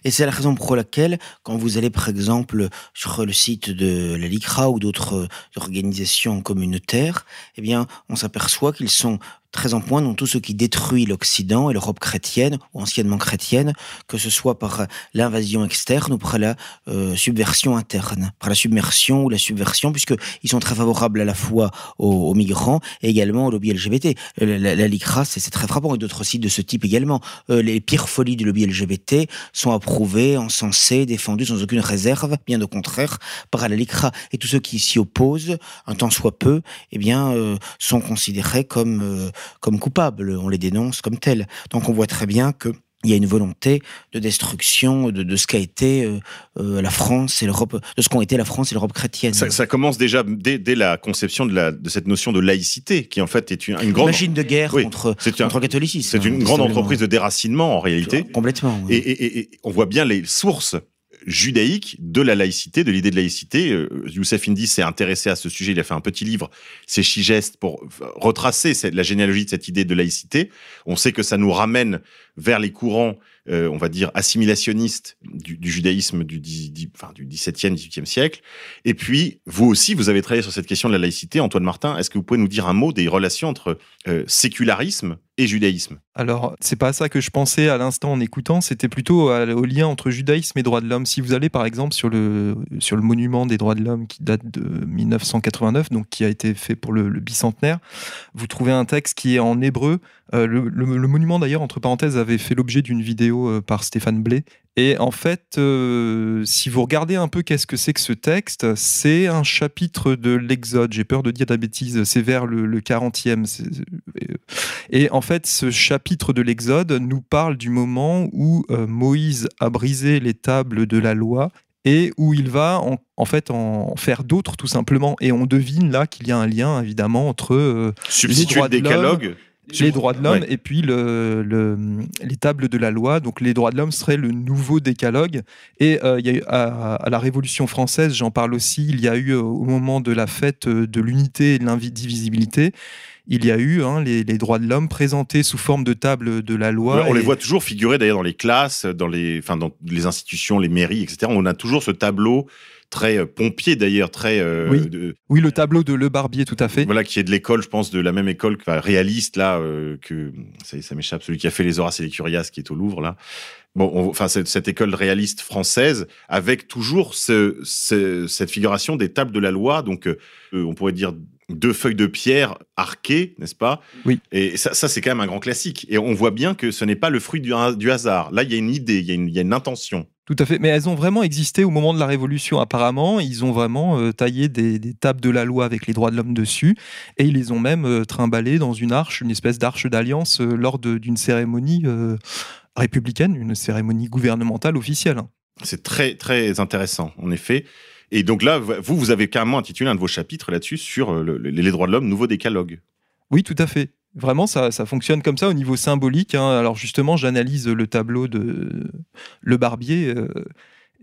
Et c'est la raison pour laquelle, quand vous allez par exemple sur le site de la LICRA ou d'autres organisations communautaires, eh bien, on s'aperçoit qu'ils sont très en point dans tout ce qui détruit l'Occident et l'Europe chrétienne, ou anciennement chrétienne, que ce soit par l'invasion externe ou par la euh, subversion interne, par la submersion ou la subversion, puisqu'ils sont très favorables à la fois aux, aux migrants et également au lobby LGBT. La, la, la LICRA, c'est très frappant, et d'autres sites de ce type également. Euh, les pires folies du lobby LGBT sont approuvées, encensées, défendues sans aucune réserve, bien au contraire, par la LICRA. Et tous ceux qui s'y opposent, un temps soit peu, eh bien, euh, sont considérés comme... comme coupables, on les dénonce comme tels. Donc on voit très bien que il y a une volonté de destruction de, de ce qu'a été euh, euh, la France et l'Europe, de ce qu'ont été la France et l'Europe chrétienne.
Ça, ça commence déjà dès, dès la conception de, la, de cette notion de laïcité, qui en fait est une, une grande
machine de guerre
Oui,
contre,
c'est un-
contre le catholicisme.
C'est une
hein,
grande entreprise de déracinement en réalité.
Complètement. oui.
Et, et- et- et on voit bien les sources judaïque de la laïcité, de l'idée de laïcité. Euh, Youssef Indy s'est intéressé à ce sujet, il a fait un petit livre, c'est Chigeste, pour retracer cette- la généalogie de cette idée de laïcité. On sait que ça nous ramène vers les courants, euh, on va dire, assimilationnistes du, du judaïsme du, dix- enfin, du 17e, 18e siècle. Et puis, vous aussi, vous avez travaillé sur cette question de la laïcité. Antoine Martin, est-ce que vous pouvez nous dire un mot des relations entre euh, sécularisme judaïsme
Alors, c'est pas à ça que je pensais à l'instant en écoutant, c'était plutôt au lien entre judaïsme et droits de l'homme. Si vous allez par exemple sur le, sur le monument des droits de l'homme qui date de 1989, donc qui a été fait pour le, bicentenaire, vous trouvez un texte qui est en hébreu. Euh, le, le- le monument d'ailleurs, entre parenthèses, avait fait l'objet d'une vidéo euh, par Stéphane Blé. Et en fait, euh, si vous regardez un peu qu'est-ce que c'est que ce texte, c'est un chapitre de l'Exode. J'ai peur de dire de la bêtise, c'est vers le, le 40e. c'est- euh, et en fait, ce chapitre de l'Exode nous parle du moment où euh, Moïse a brisé les tables de la loi et où il va en, en fait en faire d'autres tout simplement. Et on devine là qu'il y a un lien évidemment entre euh,
Substituer
droits
le décalogue
les droits de l'homme
Ouais.
et puis le, le- les tables de la loi. Donc les droits de l'homme seraient le nouveau décalogue. Et euh, il y a eu à, à la Révolution française, j'en parle aussi, il y a eu euh, au moment de la fête euh, de l'unité et de l'indivisibilité, il y a eu hein, les, les droits de l'homme présentés sous forme de table de la loi.
on les voit toujours figurer d'ailleurs dans les classes, dans les, enfin, dans les institutions, les mairies, etc. On a toujours ce tableau très euh, pompier d'ailleurs, très euh,
Oui.
de-
Oui, le tableau de Le Barbier, tout à fait.
voilà qui est de l'école, je pense, de la même école enfin, réaliste là euh, que ça, y est, ça m'échappe, celui qui a fait les Horaces et les Curias, qui est au Louvre là. Bon, on- enfin cette, cette école réaliste française avec toujours ce, ce- cette figuration des tables de la loi, donc euh, on pourrait dire deux feuilles de pierre arquées, n'est-ce pas?
Oui.
Et ça, ça c'est quand même un grand classique. Et on voit bien que ce n'est pas le fruit du, du hasard. Là, il y a une idée, il y a une, il y a une intention.
Tout à fait. Mais elles ont vraiment existé au moment de la Révolution. Apparemment, ils ont vraiment euh, taillé des, des tables de la loi avec les droits de l'homme dessus. Et ils les ont même euh, trimballées dans une arche, une espèce d'arche d'alliance euh, lors d'une cérémonie euh, républicaine, une cérémonie gouvernementale officielle.
C'est très, très intéressant, en effet. Et donc là, vous, vous avez carrément intitulé un de vos chapitres là-dessus sur euh, le- les droits de l'homme, nouveau décalogue.
Oui, tout à fait. Vraiment, ça, ça fonctionne comme ça au niveau symbolique. hein. Alors justement, j'analyse le tableau de Le Barbier. euh,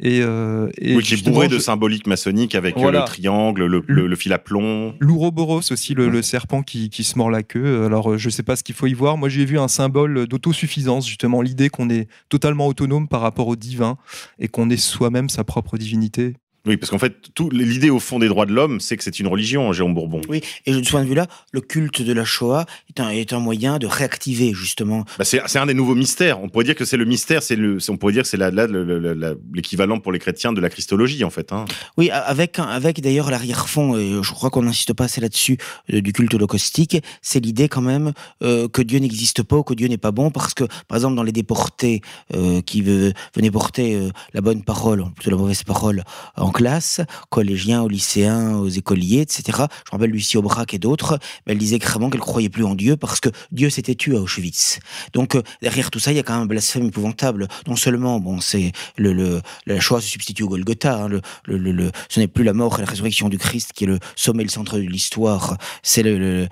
et, euh, et
oui, qui est bourré de symbolique maçonnique avec
Voilà.
le triangle, le, le- le fil à plomb.
L'ouroboros aussi, le, le serpent qui, qui se mord la queue. Alors, je sais pas ce qu'il faut y voir. Moi, j'ai vu un symbole d'autosuffisance, justement, l'idée qu'on est totalement autonome par rapport au divin et qu'on est soi-même sa propre divinité.
Oui, parce qu'en fait, l'idée au fond des droits de l'homme, c'est que c'est une religion, Jérôme Bourbon.
Oui, et de ce point de vue-là, le culte de la Shoah est un, est un moyen de réactiver justement.
Bah, c'est un des nouveaux mystères. On pourrait dire que c'est le mystère, c'est le, c'est- on pourrait dire que c'est là, l'équivalent pour les chrétiens de la christologie, en fait. hein.
Oui, avec, d'ailleurs l'arrière-fond, et je crois qu'on n'insiste pas assez là-dessus, euh, du culte holocaustique, c'est l'idée quand même euh, que Dieu n'existe pas ou que Dieu n'est pas bon, parce que, par exemple, dans les déportés euh, qui ve- venaient porter la bonne parole, plutôt la mauvaise parole, en collégiens, aux lycéens, aux écoliers, etc., je me rappelle Lucie Aubrac et d'autres, elle disait clairement qu'elle croyait plus en Dieu parce que Dieu s'était tué à Auschwitz. Donc, euh, derrière tout ça, il y a quand même un blasphème épouvantable. Non seulement, bon, c'est le, le, la Shoah se substitue au Golgotha, hein, ce n'est plus la mort et la résurrection du Christ qui est le sommet et le centre de l'histoire, c'est le,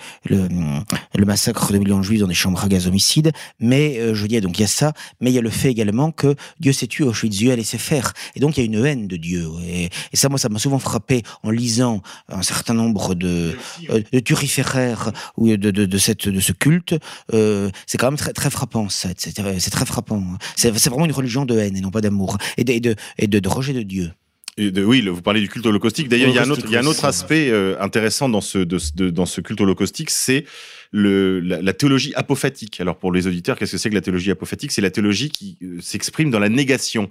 massacre de millions de juifs dans des chambres à gaz homicides. Mais, euh, je dis, donc il y a ça, mais il y a le fait également que Dieu s'est tué à Auschwitz, Dieu a laissé faire. Et donc il y a une haine de Dieu. Et, et ça, moi, ça m'a souvent frappé en lisant un certain nombre de, euh, de turiféraires ou de, de, de, cette, de ce culte. Euh, c'est quand même très, très frappant, ça. C'est très frappant. C'est c'est vraiment une religion de haine et non pas d'amour. Et, de, et, de, et de, de rejet de Dieu.
Et de- oui, le- vous parlez du culte holocaustique. D'ailleurs, il y a un autre, il y a un autre
Holocaustique,
aspect euh, intéressant dans ce, de, ce- de- dans ce culte holocaustique, c'est le, la, la théologie apophatique. Alors, pour les auditeurs, qu'est-ce que c'est que la théologie apophatique? C'est la théologie qui euh, s'exprime dans la négation.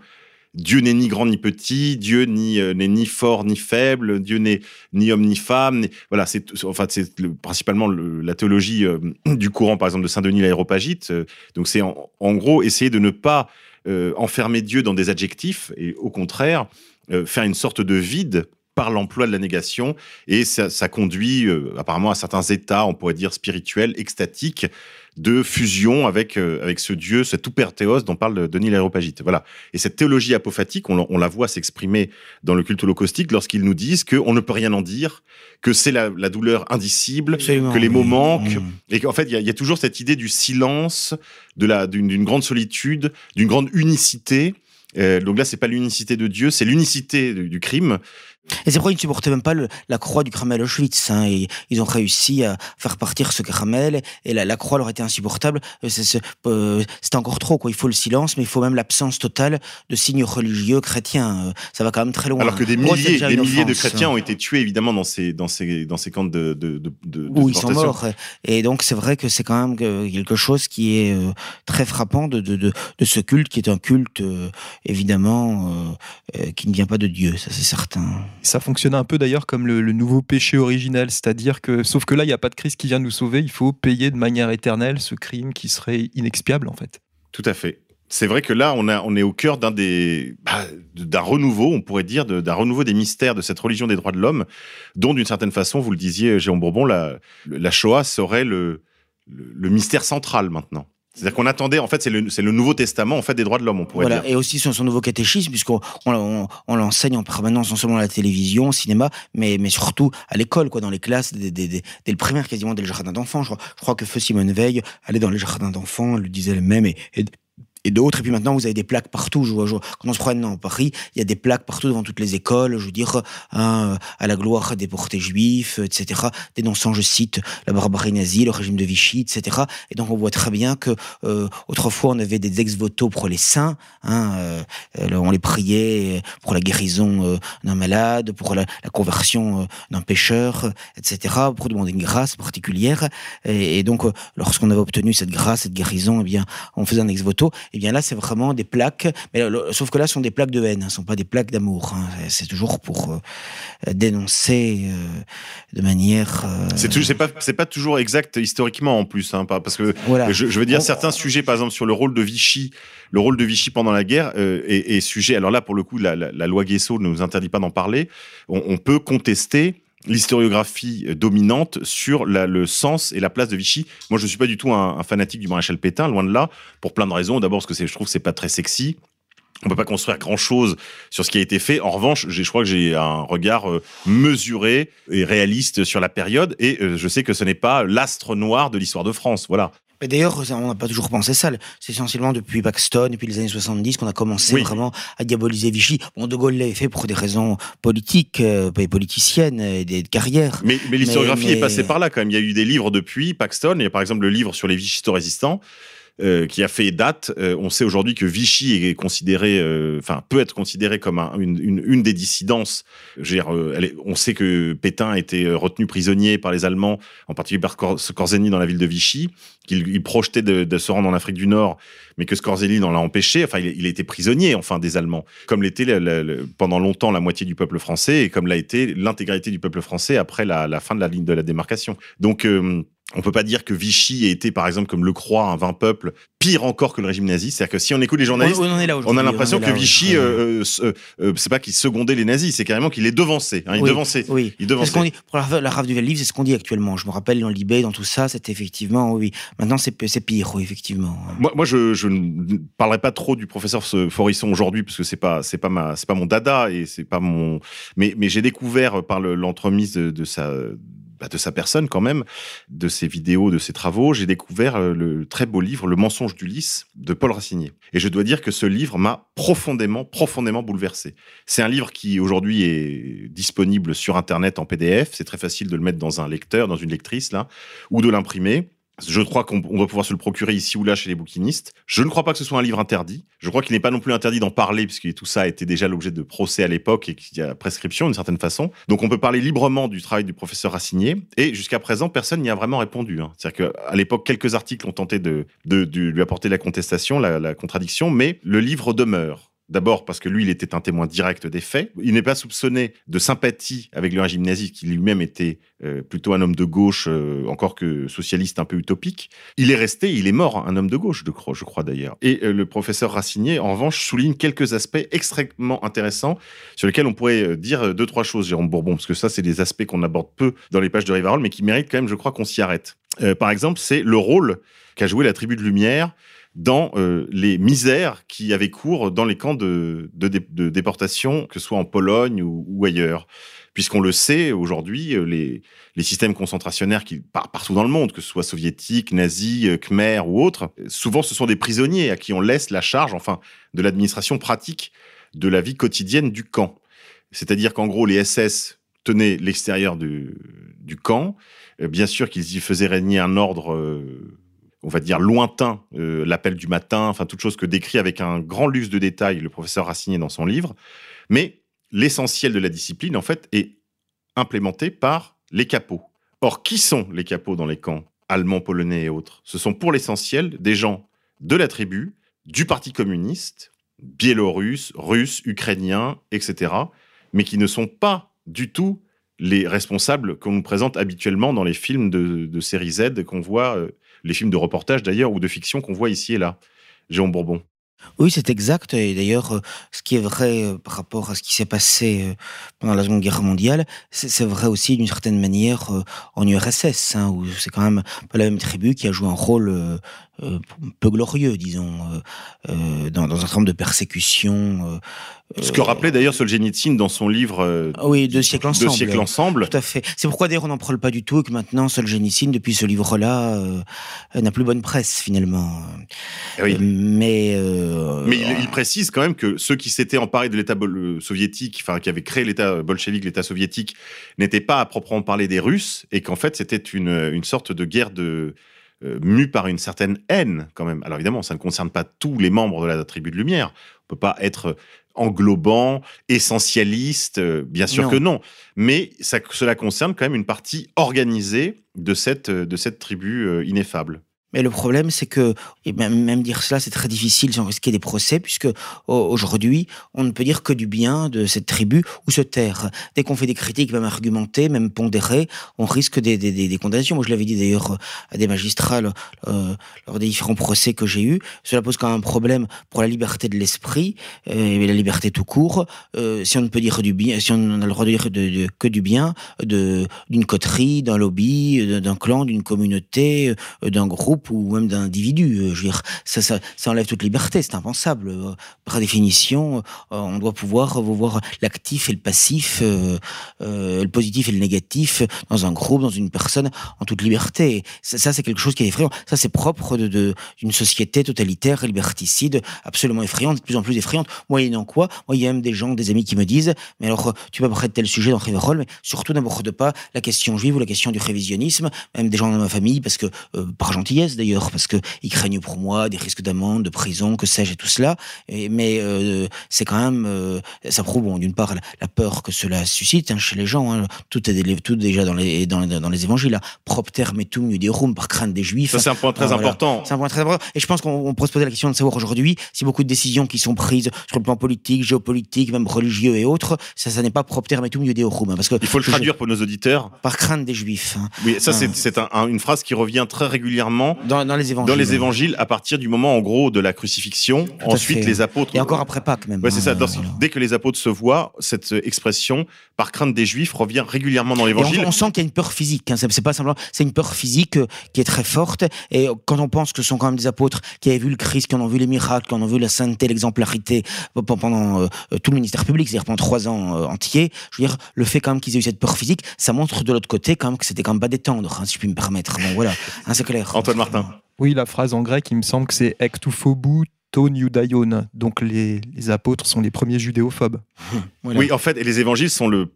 Dieu n'est ni grand ni petit, Dieu euh, n'est ni fort ni faible, Dieu n'est ni homme ni femme. Voilà, c'est c'est le- principalement le- la théologie euh, du courant, par exemple de Saint Denis l'Aéropagite. Euh, donc c'est en, gros essayer de ne pas enfermer Dieu dans des adjectifs et au contraire faire une sorte de vide par l'emploi de la négation et ça, conduit apparemment à certains états, on pourrait dire spirituels, extatiques, de fusion avec euh, avec ce Dieu, cet Théos dont parle Denis l'Aéropagite. Voilà. Et cette théologie apophatique, on, la- on la voit s'exprimer dans le culte holocaustique lorsqu'ils nous disent qu'on ne peut rien en dire, que c'est la, la douleur indicible,
Absolument,
que les mots
oui.
manquent,
Mmh.
et qu'en fait, il y, a- il y a toujours cette idée du silence, de la d'une d'une grande solitude, d'une grande unicité. Euh, donc là, c'est pas l'unicité de Dieu, c'est l'unicité du, du crime.
Et c'est pourquoi ils ne supportaient même pas le- la croix du Kramel Auschwitz. Hein, et ils ont réussi à faire partir ce Kramel et la, la croix leur était insupportable. Euh, c'est- c'est- euh, C'était encore trop. Quoi. Il faut le silence, mais il faut même l'absence totale de signes religieux chrétiens. Euh, Ça va quand même très loin.
Alors que des
c'est
milliers, des milliers de chrétiens ont été tués évidemment dans ces, dans ces, dans ces camps de, de, de,
où ils sont morts. Et donc c'est vrai que c'est quand même que- quelque chose qui est euh, très frappant de, ce culte, qui est un culte euh, évidemment qui ne vient pas de Dieu, ça c'est certain.
Ça fonctionnait un peu d'ailleurs comme le, nouveau péché originel, c'est-à-dire que, sauf que là, il n'y a pas de Christ qui vient nous sauver, il faut payer de manière éternelle ce crime qui serait inexpiable en fait.
Tout à fait. C'est vrai que là, on, est au cœur d'un des bah, d'un renouveau, on pourrait dire, d'un renouveau des mystères de cette religion des droits de l'homme, dont d'une certaine façon, vous le disiez, Jérôme Bourbon, la, Shoah serait le mystère central maintenant. C'est-à-dire qu'on attendait, en fait, c'est le, Nouveau Testament en fait des droits de l'homme, on pourrait
Voilà,
dire.
et aussi son, son nouveau catéchisme, puisqu'on on, on, on l'enseigne en permanence, non seulement à la télévision, au cinéma, mais, mais surtout à l'école, quoi, dans les classes, dès, dès, dès, dès le primaire, quasiment dès le jardin d'enfants. Je, crois- je crois que Feu Simone Veil allait dans les jardins d'enfants, le disait elle-même, et, et, et d'autres. Et puis maintenant, vous avez des plaques partout. Je je quand on se promène dans Paris, il y a des plaques partout devant toutes les écoles. Je veux dire, hein, à la gloire des portés juifs, etc. Dénonçant, je cite, la barbarie nazie, le régime de Vichy, etc. Et donc, on voit très bien que euh, autrefois, on avait des ex-voto pour les saints. Hein, euh, euh, on les priait pour la guérison d'un malade, pour la, conversion d'un pécheur, etc. Pour demander une grâce particulière. Et, et donc, lorsqu'on avait obtenu cette grâce, cette guérison, eh bien, on faisait un ex-voto. Eh bien là, c'est vraiment des plaques. Mais le- sauf que là, ce sont des plaques de haine, hein, ce ne sont pas des plaques d'amour. hein. C'est- toujours pour euh, dénoncer euh, de manière. euh,
C'est pas, pas toujours exact historiquement en plus, hein, parce que
Voilà.
je, je veux dire
On-
certains sujets, par exemple sur le rôle de Vichy, le rôle de Vichy pendant la guerre est, est sujet. Alors là, pour le coup, la, la- la loi Guesso ne nous interdit pas d'en parler. On, on peut contester l'historiographie euh, dominante sur le sens et la place de Vichy. Moi, je suis pas du tout un, un fanatique du maréchal Pétain, loin de là, pour plein de raisons. D'abord parce que je trouve que c'est pas très sexy. On peut pas construire grand chose sur ce qui a été fait. En revanche, je crois que j'ai un regard euh, mesuré et réaliste sur la période, et euh, je sais que ce n'est pas l'astre noir de l'histoire de France. Voilà.
Mais d'ailleurs, on n'a pas toujours pensé ça. C'est essentiellement depuis Paxton, depuis les années 70, qu'on a commencé
Oui.
vraiment à diaboliser Vichy. Bon, De Gaulle l'avait fait pour des raisons politiques, euh, et politiciennes, et des de carrière.
Mais, mais l'historiographie
Mais-
est passée par là quand même. Il y a eu des livres depuis Paxton. Il y a par exemple le livre sur les vichistes-résistants. Euh, qui a fait date. Euh, on sait aujourd'hui que Vichy est considéré, euh, enfin peut être considéré comme un- une, une, une des dissidences. Je veux euh, elle on sait que Pétain a été retenu prisonnier par les Allemands, en particulier par Cor- Scorzeni dans la ville de Vichy, qu'il il projetait de, de se rendre en Afrique du Nord, mais que Scorzeni en l'a empêché. Enfin, il, il a été prisonnier, enfin, des Allemands, comme l'était pendant longtemps la moitié du peuple français et comme l'a été l'intégralité du peuple français après la, la fin de la ligne de la démarcation. Donc on peut pas dire que Vichy ait été, par exemple, comme le croit un vain peuple, pire encore que le régime nazi. C'est-à-dire que si on écoute les journalistes,
On-
a l'impression que. Vichy,
Ouais.
euh, euh, euh, c'est pas qu'il secondait les nazis, c'est carrément qu'il les devançait. Hein, il
Oui,
devançait.
Oui.
Il
C'est
devançait.
ce qu'on dit. Pour la, la rave du livre, c'est ce qu'on dit actuellement. Je me rappelle dans l'IB, dans tout ça, c'était effectivement, oui. Maintenant, c'est pire, oui, effectivement.
Moi, moi, je, je ne parlerai pas trop du professeur Forisson aujourd'hui parce que c'est pas, c'est pas ma, c'est pas mon dada et c'est pas mon. Mais, mais j'ai découvert par le- l'entremise de, de sa, bah, de sa personne quand même, de ses vidéos, de ses travaux, j'ai découvert euh, le très beau livre Le mensonge d'Ulysse de Paul Racinier. Et je dois dire que ce livre m'a profondément, profondément bouleversé. C'est un livre qui aujourd'hui est disponible sur Internet en PDF. C'est très facile de le mettre dans un lecteur, dans une lectrice là, ou de l'imprimer. Je crois qu'on on doit pouvoir se le procurer ici ou là chez les bouquinistes. Je ne crois pas que ce soit un livre interdit. Je crois qu'il n'est pas non plus interdit d'en parler, puisque tout ça a été déjà l'objet de procès à l'époque et qu'il y a prescription d'une certaine façon. Donc on peut parler librement du travail du professeur Racinier. Et jusqu'à présent, personne n'y a vraiment répondu. hein. C'est-à-dire qu'à l'époque, quelques articles ont tenté de, lui apporter la contestation, la contradiction, mais le livre demeure. D'abord parce que lui, il était un témoin direct des faits. Il n'est pas soupçonné de sympathie avec le régime nazi, qui lui-même était euh, plutôt un homme de gauche, euh, encore que socialiste un peu utopique. Il est resté, il est mort, un homme de gauche, je crois, je crois d'ailleurs. Et euh, le professeur Racinier, en revanche, souligne quelques aspects extrêmement intéressants sur lesquels on pourrait dire deux, trois choses, Jérôme Bourbon, parce que ça, c'est des aspects qu'on aborde peu dans les pages de Rivarol, mais qui méritent quand même, je crois, qu'on s'y arrête. Par exemple, c'est le rôle qu'a joué la tribu de Lumière dans euh, les misères qui avaient cours dans les camps de, de, de déportation, que ce soit en Pologne ou, ou ailleurs. puisqu'on le sait aujourd'hui, euh, les, les systèmes concentrationnaires qui par, partout dans le monde, que ce soit soviétiques, nazis, euh, khmer ou autres, souvent ce sont des prisonniers à qui on laisse la charge, enfin, de l'administration pratique de la vie quotidienne du camp. C'est-à-dire qu'en gros, les SS tenaient l'extérieur du, du camp. Euh, bien sûr qu'ils y faisaient régner un ordre, euh, on va dire, lointain, euh, l'appel du matin, enfin, toute chose que décrit avec un grand luxe de détails le professeur Racinier dans son livre. Mais l'essentiel de la discipline, en fait, est implémenté par les capots. Or, qui sont les capots dans les camps allemands, polonais et autres? Ce sont pour l'essentiel des gens de la tribu, du Parti communiste, biélorusses, russes, ukrainiens, etc., mais qui ne sont pas du tout les responsables qu'on nous présente habituellement dans les films de, série Z qu'on voit, euh, les films de reportage d'ailleurs, ou de fiction qu'on voit ici et là. Jérôme Bourbon.
Oui, c'est exact. Et d'ailleurs, euh, ce qui est vrai euh, par rapport à ce qui s'est passé pendant la Seconde Guerre mondiale, c'est vrai aussi d'une certaine manière en URSS, hein, où c'est quand même pas la même tribu qui a joué un rôle euh, peu glorieux, disons, euh, euh, dans, dans un certain nombre de persécutions. euh,
Ce que rappelait d'ailleurs Solzhenitsyn dans son livre
ah oui, deux siècles ensemble.
Deux siècles ensemble.
Tout à fait. C'est pourquoi d'ailleurs on n'en parle pas du tout et que maintenant Solzhenitsyn, depuis ce livre-là, n'a plus bonne presse finalement.
Eh oui.
Mais,
Mais il, il précise quand même que ceux qui s'étaient emparés de l'État soviétique, enfin qui avaient créé l'État bolchevique, l'État soviétique, n'étaient pas à proprement parler des Russes, et qu'en fait c'était une, une sorte de guerre de euh, mue par une certaine haine quand même. Alors évidemment, ça ne concerne pas tous les membres de la tribu de Lumière. On peut pas être englobant, essentialiste, euh, bien sûr
Non.
que non. Mais ça, cela concerne quand même une partie organisée de cette, de cette tribu euh, ineffable.
Mais le problème, c'est que, même, dire cela, c'est très difficile sans risquer des procès, puisque au- aujourd'hui, on ne peut dire que du bien de cette tribu ou se taire. Dès qu'on fait des critiques, même argumentées, même pondérées, on risque des, condamnations. Moi, je l'avais dit d'ailleurs à des magistrats lors des différents procès que j'ai eus. Cela pose quand même un problème pour la liberté de l'esprit euh, et la liberté tout court. Euh, si on ne peut dire du bien, si on a le droit de dire que du bien d'une coterie, d'un lobby, d'un clan, d'une communauté, euh, d'un groupe ou même d'un. Euh, Je veux dire, ça, ça, enlève toute liberté, c'est impensable. Euh, Par définition, euh, on doit pouvoir voir l'actif et le passif, le positif et le négatif dans un groupe, dans une personne, en toute liberté. Ça, c'est quelque chose qui est effrayant. Ça, c'est propre de de- d'une société totalitaire liberticide, absolument effrayante, de plus en plus effrayante. Moyennant quoi, moi, il y a même des gens, des amis qui me disent, mais alors, tu peux parler de tel sujet dans Riverol, mais surtout n'aborde pas la question juive ou la question du révisionnisme, même des gens de ma famille, parce que, par gentillesse d'ailleurs, parce que ils craignent pour moi des risques d'amende, de prison, que sais-je et tout cela. Et, mais euh, c'est quand même, euh, ça prouve bon, d'une part la, la peur que cela suscite hein, chez les gens. Hein, tout est tout déjà dans les dans, dans les évangiles. Là, propter metum iuderum par crainte des juifs.
Ça, c'est un point très
Ah, voilà.
important.
C'est un point très important. Et je pense qu'on on pourrait se poser la question de savoir aujourd'hui si beaucoup de décisions qui sont prises sur le plan politique, géopolitique, même religieux et autres, ça, ça n'est pas propter metum iuderum. hein, parce que
Il faut le traduire pour nos auditeurs.
par crainte des juifs. hein,
Oui, ça, c'est
Ah.
c'est un- un- une phrase qui revient très régulièrement
dans, dans les évangiles.
dans les évangiles à partir du moment, en gros, de la crucifixion. Ensuite, les apôtres.
Et encore après Pâques même.
Ouais, c'est
hein,
ça. Dans-
voilà.
Dès que les apôtres se voient, cette expression, par crainte des Juifs, revient régulièrement dans l'évangile.
on, on sent qu'il y a une peur physique. Hein, c'est pas simplement, c'est une peur physique euh, qui est très forte. Et euh, quand on pense que ce sont quand même des apôtres qui avaient vu le Christ, qui en ont vu les miracles, qui en ont vu la sainteté, l'exemplarité euh, pe- pendant euh, tout le ministère public, c'est-à-dire pendant trois ans euh, entiers, je veux dire, le fait quand même qu'ils aient eu cette peur physique, ça montre de l'autre côté quand même que c'était quand même pas détendre, hein, si je puis me permettre. Bon, voilà, Hein, c'est clair.
Antoine
Oui, la phrase en grec, il me semble que c'est iudaion. Donc les, les apôtres sont les premiers judéophobes. [laughs]
Voilà.
Oui, en fait, et les évangiles sont le,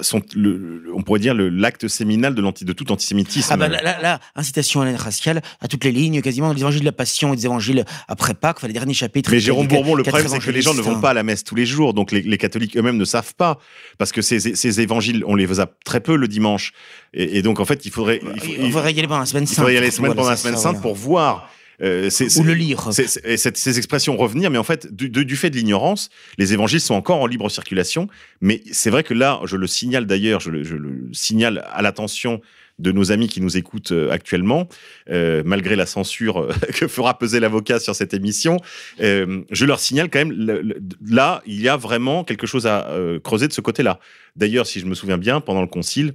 sont le, on pourrait dire le l'acte séminal de, l'anti, de tout antisémitisme.
Ah bah là, là, là, incitation à la haine raciale à toutes les lignes, quasiment dans les évangiles de la Passion et des évangiles après Pâques, enfin les derniers chapitres.
Mais
il a
Jérôme Bourbon, le problème, c'est que les gens ne vont pas à la messe tous les jours. Donc, les, les catholiques eux-mêmes ne savent pas. Parce que ces, ces évangiles, on les faisait très peu le dimanche. Et, et donc, en fait, il faudrait, il, faut-
Il faudrait y aller pendant la semaine
il
sainte.
faudrait y aller semaine
Voilà,
pendant la semaine
ça,
sainte
voilà.
pour voir. Euh, c'est-
Ou le lire.
c'est- c'est- et cette- ces expressions revenir, mais en fait, du, du fait de l'ignorance, les évangiles sont encore en libre circulation. Mais c'est vrai que là, je le signale d'ailleurs, je, le- je le signale à l'attention de nos amis qui nous écoutent euh, actuellement, euh, malgré la censure euh, [laughs] que fera peser l'avocat sur cette émission, euh, je leur signale quand même, le- le- là, il y a vraiment quelque chose à euh, creuser de ce côté-là. D'ailleurs, si je me souviens bien, pendant le concile,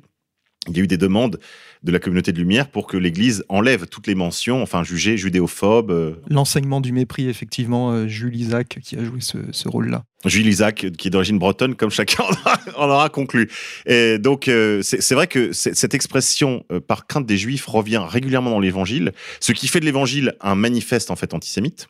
il y a eu des demandes de la communauté de lumière pour que l'Église enlève toutes les mentions, enfin jugées judéophobes. euh,
L'enseignement du mépris, effectivement, euh, Jules Isaac qui a joué ce, ce rôle-là.
Jules Isaac, qui est d'origine bretonne, comme chacun en [laughs] aura, conclu. Et donc, euh, c'est vrai que cette expression euh, par crainte des Juifs revient régulièrement dans l'Évangile, ce qui fait de l'Évangile un manifeste en fait antisémite,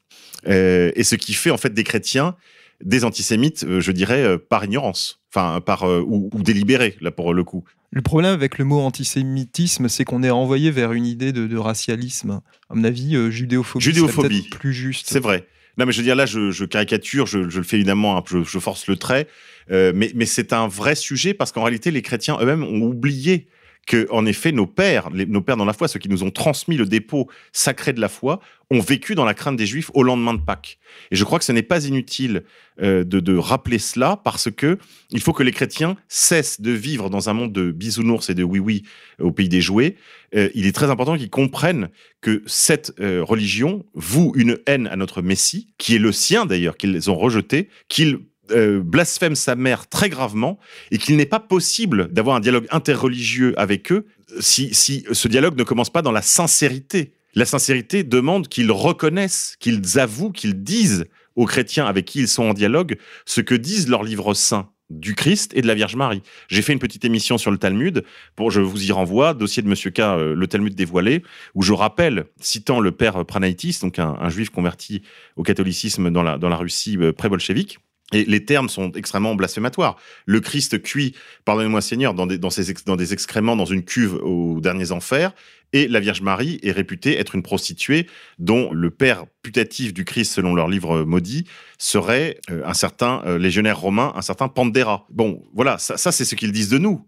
euh, et ce qui fait en fait des chrétiens des antisémites, euh, je dirais, euh, par ignorance, enfin par euh, ou, ou délibéré là pour le coup.
Le problème avec le mot antisémitisme, c'est qu'on est renvoyé vers une idée de, de racialisme. À mon avis, euh, judéophobie,
Judéophobie.
plus juste.
C'est vrai. Non, mais je veux dire, là, je, je caricature, je, je le fais évidemment, peu, je, je force le trait, euh, mais, mais c'est un vrai sujet parce qu'en réalité, les chrétiens eux-mêmes ont oublié que, en effet, nos pères, nos pères dans la foi, ceux qui nous ont transmis le dépôt sacré de la foi, ont vécu dans la crainte des Juifs au lendemain de Pâques. Et je crois que ce n'est pas inutile euh, de, de rappeler cela parce que il faut que les chrétiens cessent de vivre dans un monde de bisounours et de oui-oui au pays des jouets. Euh, il est très important qu'ils comprennent que cette euh, religion voue une haine à notre Messie, qui est le sien d'ailleurs, qu'ils ont rejeté, qu'il euh, blasphème sa mère très gravement, et qu'il n'est pas possible d'avoir un dialogue interreligieux avec eux si, si ce dialogue ne commence pas dans la sincérité. La sincérité demande qu'ils reconnaissent, qu'ils avouent, qu'ils disent aux chrétiens avec qui ils sont en dialogue ce que disent leurs livres saints du Christ et de la Vierge Marie. J'ai fait une petite émission sur le Talmud, pour, je vous y renvoie, dossier de Monsieur K, euh, le Talmud dévoilé, où je rappelle, citant le père Pranaitis, donc un, juif converti au catholicisme dans la, dans la Russie euh, pré-bolchevique, et les termes sont extrêmement blasphématoires. Le Christ cuit, pardonnez-moi Seigneur, dans des, dans, des excréments dans une cuve aux derniers enfers, et la Vierge Marie est réputée être une prostituée dont le père putatif du Christ, selon leur livre maudit, serait euh, un certain euh, légionnaire romain, un certain Pandéra. Bon, voilà, ça c'est ce qu'ils disent de nous.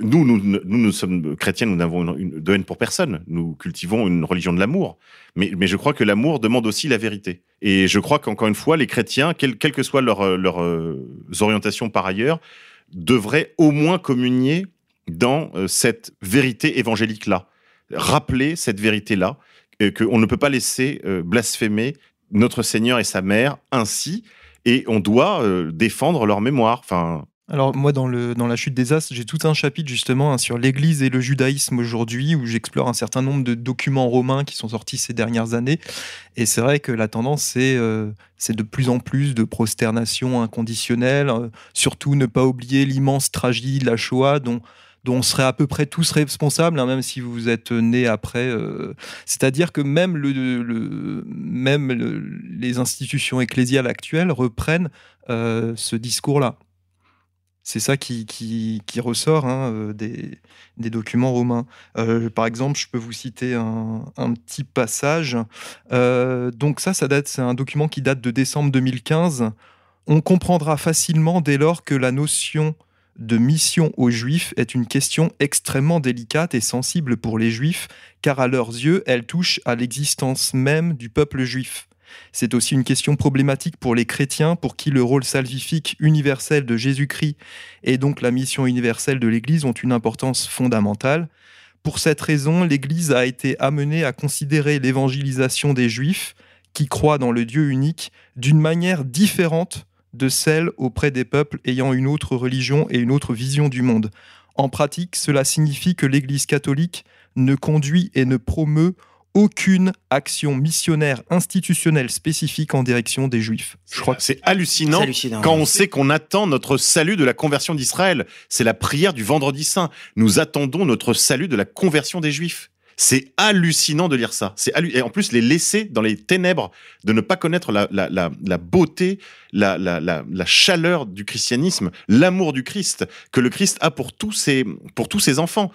Nous, nous, sommes chrétiens, nous n'avons de haine pour personne. Nous cultivons une religion de l'amour. Mais, je crois que l'amour demande aussi la vérité. Et je crois qu'encore une fois, les chrétiens, quelles que soient leurs leurs, euh, orientations par ailleurs, devraient au moins communier dans euh, cette vérité évangélique-là. Rappeler cette vérité-là, euh, qu'on ne peut pas laisser blasphémer notre Seigneur et sa mère ainsi, et on doit défendre leur mémoire. Enfin,
Alors moi, dans, le, dans La chute des As, j'ai tout un chapitre justement hein, sur l'Église et le judaïsme aujourd'hui, où j'explore un certain nombre de documents romains qui sont sortis ces dernières années. Et c'est vrai que la tendance, c'est euh, de plus en plus de prosternation inconditionnelle. euh, surtout ne pas oublier l'immense tragédie de la Shoah, dont dont on serait à peu près tous responsables, hein, même si vous êtes né après. euh, C'est-à-dire que même, le, même le- les institutions ecclésiales actuelles reprennent ce discours-là. C'est ça qui, ressort hein, euh, des, documents romains. Euh, par exemple, je peux vous citer un, un petit passage. Euh, donc ça, ça date, c'est un document qui date de décembre 2015. On comprendra facilement dès lors que la notion de mission aux Juifs est une question extrêmement délicate et sensible pour les Juifs, car à leurs yeux, elle touche à l'existence même du peuple juif. C'est aussi une question problématique pour les chrétiens, pour qui le rôle salvifique universel de Jésus-Christ et donc la mission universelle de l'Église ont une importance fondamentale. Pour cette raison, l'Église a été amenée à considérer l'évangélisation des Juifs, qui croient dans le Dieu unique, d'une manière différente de celle auprès des peuples ayant une autre religion et une autre vision du monde. En pratique, cela signifie que l'Église catholique ne conduit et ne promeut aucune action missionnaire institutionnelle spécifique en direction des Juifs. Je crois que
c'est hallucinant, quand on sait qu'on attend notre salut de la conversion d'Israël. C'est la prière du vendredi saint. Nous attendons notre salut de la conversion des Juifs. C'est hallucinant de lire ça. C'est et en plus les laisser dans les ténèbres, de ne pas connaître la, la, la, la beauté, la, la, la, la chaleur du christianisme, l'amour du Christ que le Christ a pour tous ses pour tous ses enfants.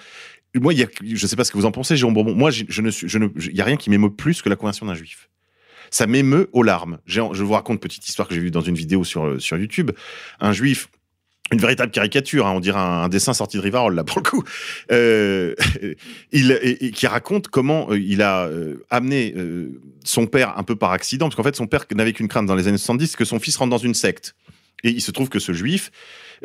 Moi, je ne sais pas ce que vous en pensez, Jérôme Bourbon. Moi, il y a rien qui m'émeut plus que la conversion d'un juif. Ça m'émeut aux larmes. Je vous raconte une petite histoire que j'ai vue dans une vidéo sur, euh, sur YouTube. Un juif, une véritable caricature, hein, on dirait un, dessin sorti de Rivarol, là, pour le coup, euh, qui raconte comment euh, il a amené son père un peu par accident, parce qu'en fait, son père n'avait qu'une crainte dans les années 70, que son fils rentre dans une secte. Et il se trouve que ce juif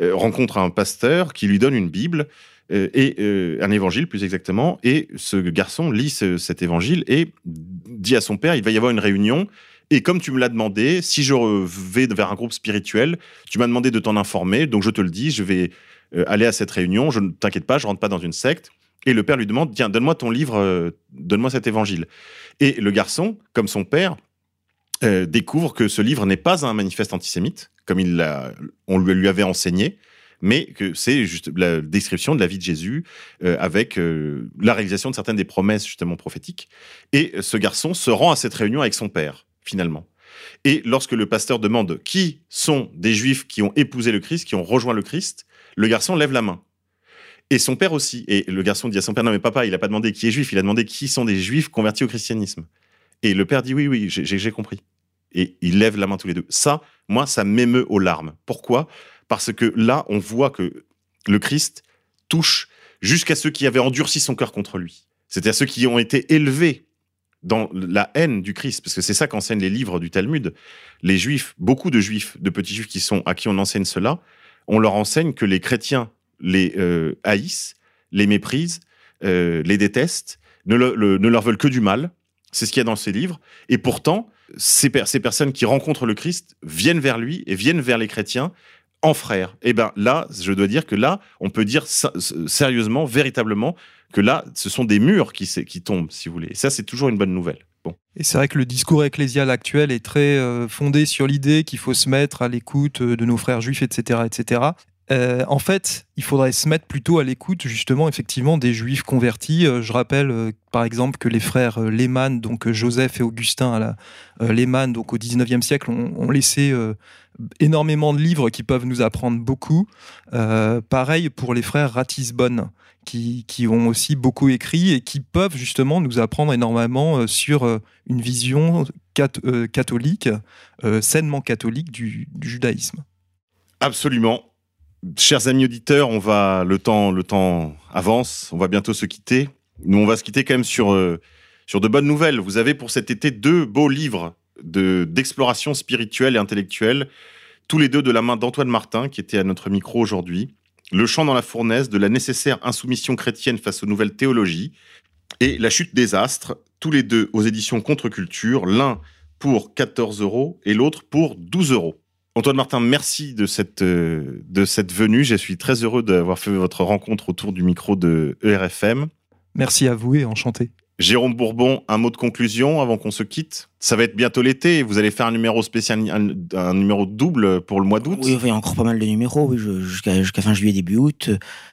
rencontre un pasteur qui lui donne une Bible euh, et euh, un évangile plus exactement. Et ce garçon lit ce- cet évangile et dit à son père il va y avoir une réunion. Et comme tu me l'as demandé, si je vais vers un groupe spirituel, tu m'as demandé de t'en informer, donc je te le dis, je vais euh, aller à cette réunion. Je ne t'inquiète pas, je rentre pas dans une secte. Et le père lui demande Tiens, donne-moi ton livre, donne-moi cet évangile. Et le garçon, comme son père, découvre que ce livre n'est pas un manifeste antisémite, comme il on lui avait enseigné, mais que c'est juste la description de la vie de Jésus euh, avec euh, la réalisation de certaines des promesses justement prophétiques. Et ce garçon se rend à cette réunion avec son père, finalement. Et lorsque le pasteur demande qui sont des juifs qui ont épousé le Christ, qui ont rejoint le Christ, le garçon lève la main. Et son père aussi. Et le garçon dit à son père, non mais papa, il n'a pas demandé qui est juif, il a demandé qui sont des juifs convertis au christianisme. Et le père dit, oui, oui, j'ai- compris. Et ils lèvent la main tous les deux. Ça, moi, ça m'émeut aux larmes. Pourquoi? Parce que là, on voit que le Christ touche jusqu'à ceux qui avaient endurci son cœur contre lui. C'est-à-dire ceux qui ont été élevés dans la haine du Christ, parce que c'est ça qu'enseignent les livres du Talmud. Les juifs, beaucoup de juifs, de petits juifs qui sont à qui on enseigne cela, on leur enseigne que les chrétiens les euh, haïssent, les méprisent, euh, les détestent, ne, le- le- ne leur veulent que du mal. C'est ce qu'il y a dans ces livres. Et pourtant, ces personnes qui rencontrent le Christ viennent vers lui et viennent vers les chrétiens en frères. Et ben là, je dois dire que là, on peut dire sérieusement, véritablement, que là, ce sont des murs qui, tombent, si vous voulez. Et ça, c'est toujours une bonne nouvelle.
Et c'est vrai que le discours ecclésial actuel est très euh, fondé sur l'idée qu'il faut se mettre à l'écoute euh, de nos frères juifs, etc. etc. Euh, en fait, il faudrait se mettre plutôt à l'écoute, justement, effectivement, des juifs convertis. Euh, je rappelle, euh, par exemple, que les frères Lehmann, donc Joseph et Augustin à donc au 19e siècle, ont, laissé énormément de livres qui peuvent nous apprendre beaucoup. Pareil pour les frères Ratisbonne, qui, ont aussi beaucoup écrit et qui peuvent justement nous apprendre énormément sur une vision cat- catholique, sainement catholique du, du judaïsme.
Absolument. Chers amis auditeurs, on va le temps, le temps avance. On va bientôt se quitter. Nous, on va se quitter quand même sur euh, sur de bonnes nouvelles. Vous avez pour cet été deux beaux livres de d'exploration spirituelle et intellectuelle, tous les deux de la main d'Antoine Martin, qui était à notre micro aujourd'hui. Le chant dans la fournaise de la nécessaire insoumission chrétienne face aux nouvelles théologies et La chute des astres, tous les deux aux éditions Contre-Culture, l'un pour 14 euros et l'autre pour 12 euros. Antoine Martin, merci de cette, euh, de cette venue. Je suis très heureux d'avoir fait votre rencontre autour du micro de ERFM.
Merci à vous et enchanté.
Jérôme Bourbon, un mot de conclusion avant qu'on se quitte? Ça va être bientôt l'été. Vous allez faire un numéro spécial, un, un numéro double pour le mois d'août?
Oui, il y a encore pas mal de numéros, oui, je- jusqu'à jusqu'à fin juillet, début août.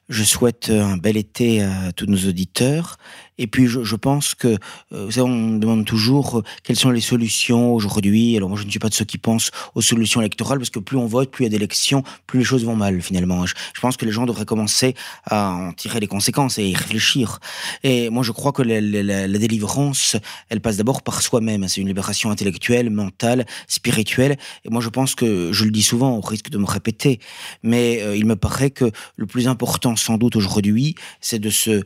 Je souhaite un bel été à tous nos auditeurs. Et puis, je, pense que, euh, vous savez, on me demande toujours euh, quelles sont les solutions aujourd'hui. Alors, moi, je ne suis pas de ceux qui pensent aux solutions électorales, parce que plus on vote, plus il y a d'élections, plus les choses vont mal, finalement. Je, pense que les gens devraient commencer à en tirer les conséquences et y réfléchir. Et moi, je crois que la, délivrance, elle passe d'abord par soi-même. C'est une libération intellectuelle, mentale, spirituelle. Et moi, je pense que, je le dis souvent, au risque de me répéter, mais euh, il me paraît que le plus important, sans doute aujourd'hui, c'est de se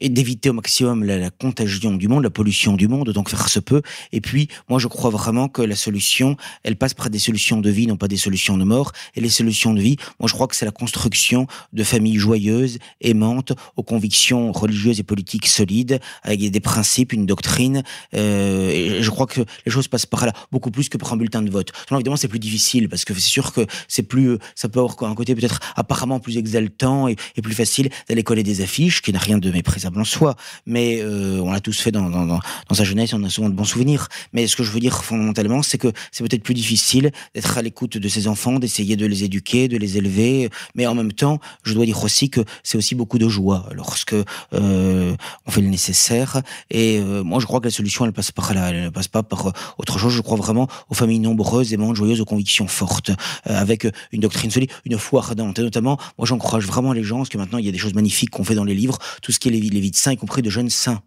et d'éviter au maximum la, contagion du monde, la pollution du monde, donc faire se peut. Et puis, moi, je crois vraiment que la solution, elle passe par des solutions de vie, non pas des solutions de mort. Et les solutions de vie, moi, je crois que c'est la construction de familles joyeuses, aimantes, aux convictions religieuses et politiques solides, avec des principes, une doctrine. Euh, et je crois que les choses passent par là, beaucoup plus que par un bulletin de vote. Évidemment, c'est plus difficile parce que c'est sûr que c'est plus, ça peut avoir un côté peut-être apparemment plus exaltant et, et plus facile d'aller coller des affiches, qui n'a rien de méprisable en soi. Mais euh, on l'a tous fait dans, sa jeunesse, on a souvent de bons souvenirs. Mais ce que je veux dire fondamentalement, c'est que c'est peut-être plus difficile d'être à l'écoute de ses enfants, d'essayer de les éduquer, de les élever. Mais en même temps, je dois dire aussi que c'est aussi beaucoup de joie lorsque euh, on fait le nécessaire. Et euh, moi, je crois que la solution, elle passe par là, elle ne passe pas par autre chose. Je crois vraiment aux familles nombreuses, aimantes, joyeuses, aux convictions fortes, avec une doctrine solide, une foi ardente. Et notamment, moi, j'encourage vraiment les gens, parce que maintenant, il y a des choses magnifiques qu'on fait dans les livres, tout ce qui est de saints, y compris de jeunes saints.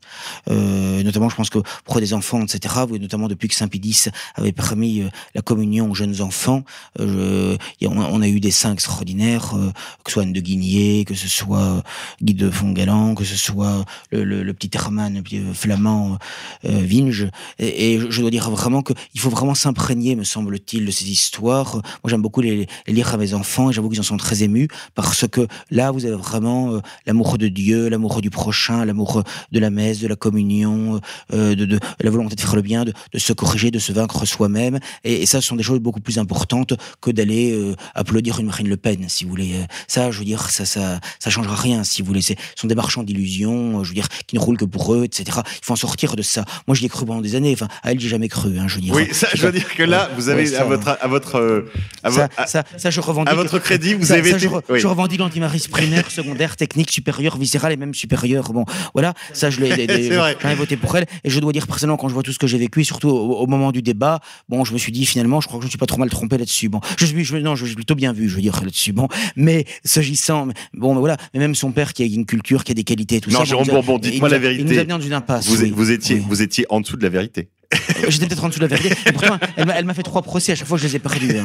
Euh, notamment, je pense que pour des enfants, etc., vous, notamment depuis que Saint Pidis avait permis euh, la communion aux jeunes enfants, euh, on, a, eu des saints extraordinaires, euh, que ce soit Anne de Guigné, que ce soit Guy de Fongalan, que ce soit le, le- le petit Herman, flamand Vinge. Et, je- dois dire vraiment qu'il faut vraiment s'imprégner, me semble-t-il, de ces histoires. Moi, j'aime beaucoup les, les lire à mes enfants et j'avoue qu'ils en sont très émus parce que là, vous avez vraiment l'amour de Dieu, l'amour l'amour du prochain, l'amour de la messe, de la communion, euh, de, de, la volonté de faire le bien, de, de se corriger, de se vaincre soi-même. Et, et, ça, ce sont des choses beaucoup plus importantes que d'aller euh, applaudir une Marine Le Pen, si vous voulez. Ça, je veux dire, ça, ça, ça changera rien, si vous voulez. Ce sont des marchands d'illusions, je veux dire, qui ne roulent que pour eux, etc. Il faut en sortir de ça. Moi, j'y ai cru pendant des années. Enfin, à elle, j'ai jamais cru. Hein, je veux dire.
Oui, ça, je veux dire que là, vous avez
Ouais, ça,
à votre, à votre, euh, à,
ça,
à-
ça, ça, je revendique.
à votre crédit, vous avez été.
je, re-
oui.
je revendique l'antimarisme primaire, secondaire, technique, supérieur, viscéral et même supérieur. Bon, voilà, ça, je l'ai. [laughs] ai voté pour elle. Et je dois dire personnellement, quand je vois tout ce que j'ai vécu, et surtout au, au moment du débat, bon, je me suis dit finalement, je crois que je ne suis pas trop mal trompé là-dessus. Bon, je suis, je, non, je suis plutôt bien vu, je veux dire là-dessus. Bon, mais s'agissant, bon, voilà, mais même son père qui a une culture, qui a des qualités, et tout
Non,
ça.
Jérôme
il nous a-
Bourbon, dites-moi la vérité.
Il nous a mis dans une impasse.
Vous,
oui.
vous étiez,
Oui.
vous étiez en dessous de la vérité.
Euh, [laughs] J'étais peut-être en dessous de la vérité. Pourtant, elle m'a- fait trois procès. À chaque fois, je les ai perdus. hein,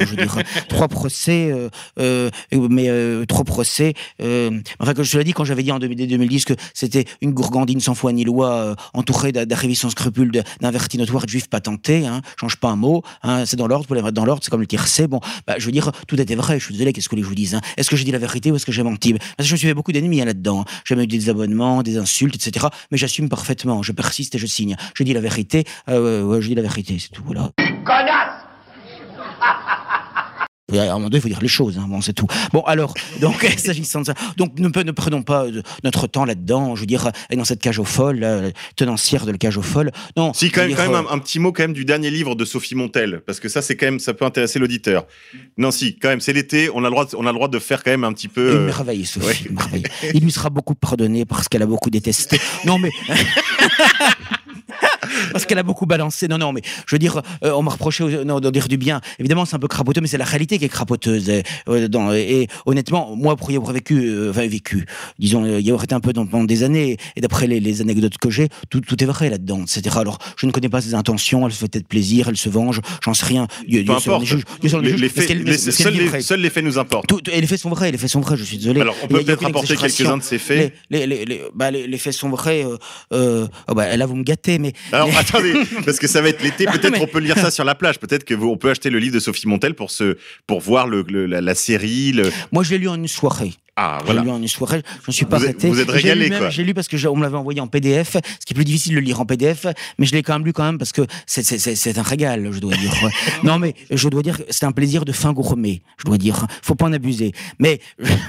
trois procès, euh, euh, mais euh, trois procès. euh, enfin, que je te l'ai dit quand j'avais dit en 2000 2010 que c'était une gourgandine sans foi ni loi, euh, entourée d'a- d'arrivés sans scrupules, d'invertis notoires, de juifs patentés. Hein, change pas un mot. Hein, c'est dans l'ordre. Pour les dans l'ordre, c'est comme le tiercé. Bon, bah, je veux dire, tout était vrai. Je suis désolé. Qu'est-ce que les je vous dise hein. Est-ce que j'ai dit la vérité ou est-ce que j'ai menti? Parce que je me suis fait beaucoup d'ennemis hein, là-dedans. J'ai même eu des abonnements, des insultes, etc. Mais j'assume parfaitement. Je persiste et je signe. Je dis la vérité. Euh, ouais, je dis la vérité. C'est tout. Voilà. Et À un moment donné, il faut dire les choses, hein, bon, c'est tout. Bon, alors, donc, [laughs] [laughs] s'agissant de ça, donc ne, ne prenons pas euh, notre temps là-dedans, je veux dire, et dans cette cage aux folles, là, tenancière de la cage aux folles. Non,
Si, quand même, quand un, un petit mot quand même du dernier livre de Sophie Montel, parce que ça, c'est quand même, ça peut intéresser l'auditeur. Non, si, quand même, c'est l'été, on a le droit, de- on a le droit de faire quand même un petit peu.
Une
euh,
merveille, Sophie,
ouais.
une merveille. Il lui sera beaucoup pardonné parce qu'elle a beaucoup détesté. Non, mais. [laughs] Parce qu'elle a beaucoup balancé. Non, non, mais je veux dire, euh, on m'a reproché euh, non, de dire du bien. Évidemment, c'est un peu crapoteux, mais c'est la réalité qui est crapoteuse. Et, euh, dans- et honnêtement, moi, pour y avoir vécu, euh, enfin vécu, disons, y avoir été un peu dans- pendant des années, et d'après les, les anecdotes que j'ai, tout, tout est vrai là-dedans, etc. Alors, je ne connais pas ses intentions, elle se fait peut-être plaisir, elle se venge, j'en sais rien. Dieu,
peu importe.
juge.
Les,
juge.
les faits, les- seuls, les, seuls les faits nous importent.
Tout- et les faits sont vrais, les faits sont vrais, je suis désolé.
Alors, on peut peut-être rapporter quelques-uns de ces faits.
Les, bah, faits sont vrais. Oh bah, là, vous me gâtez, mais.
Alors [laughs] attendez, parce que ça va être l'été, [laughs] peut-être
mais-
on peut lire ça sur la plage, peut-être que vous, on peut acheter le livre de Sophie Montel pour se, pour voir le, le- la, la série. Le...
Moi, je l'ai lu en une soirée.
Ah
J'ai
voilà.
lu en une soirée, je ne suis pas
Vous êtes- vous êtes
J'ai
régalé,
lu
quoi.
J'ai lu parce que j'ai- on me l'avait envoyé en PDF, ce qui est plus difficile de le lire en PDF, mais je l'ai quand même lu quand même parce que c'est- un régal, je dois dire. [laughs] non, mais je dois dire que c'est un plaisir de fin gourmet, je dois dire. Faut pas en abuser. Mais,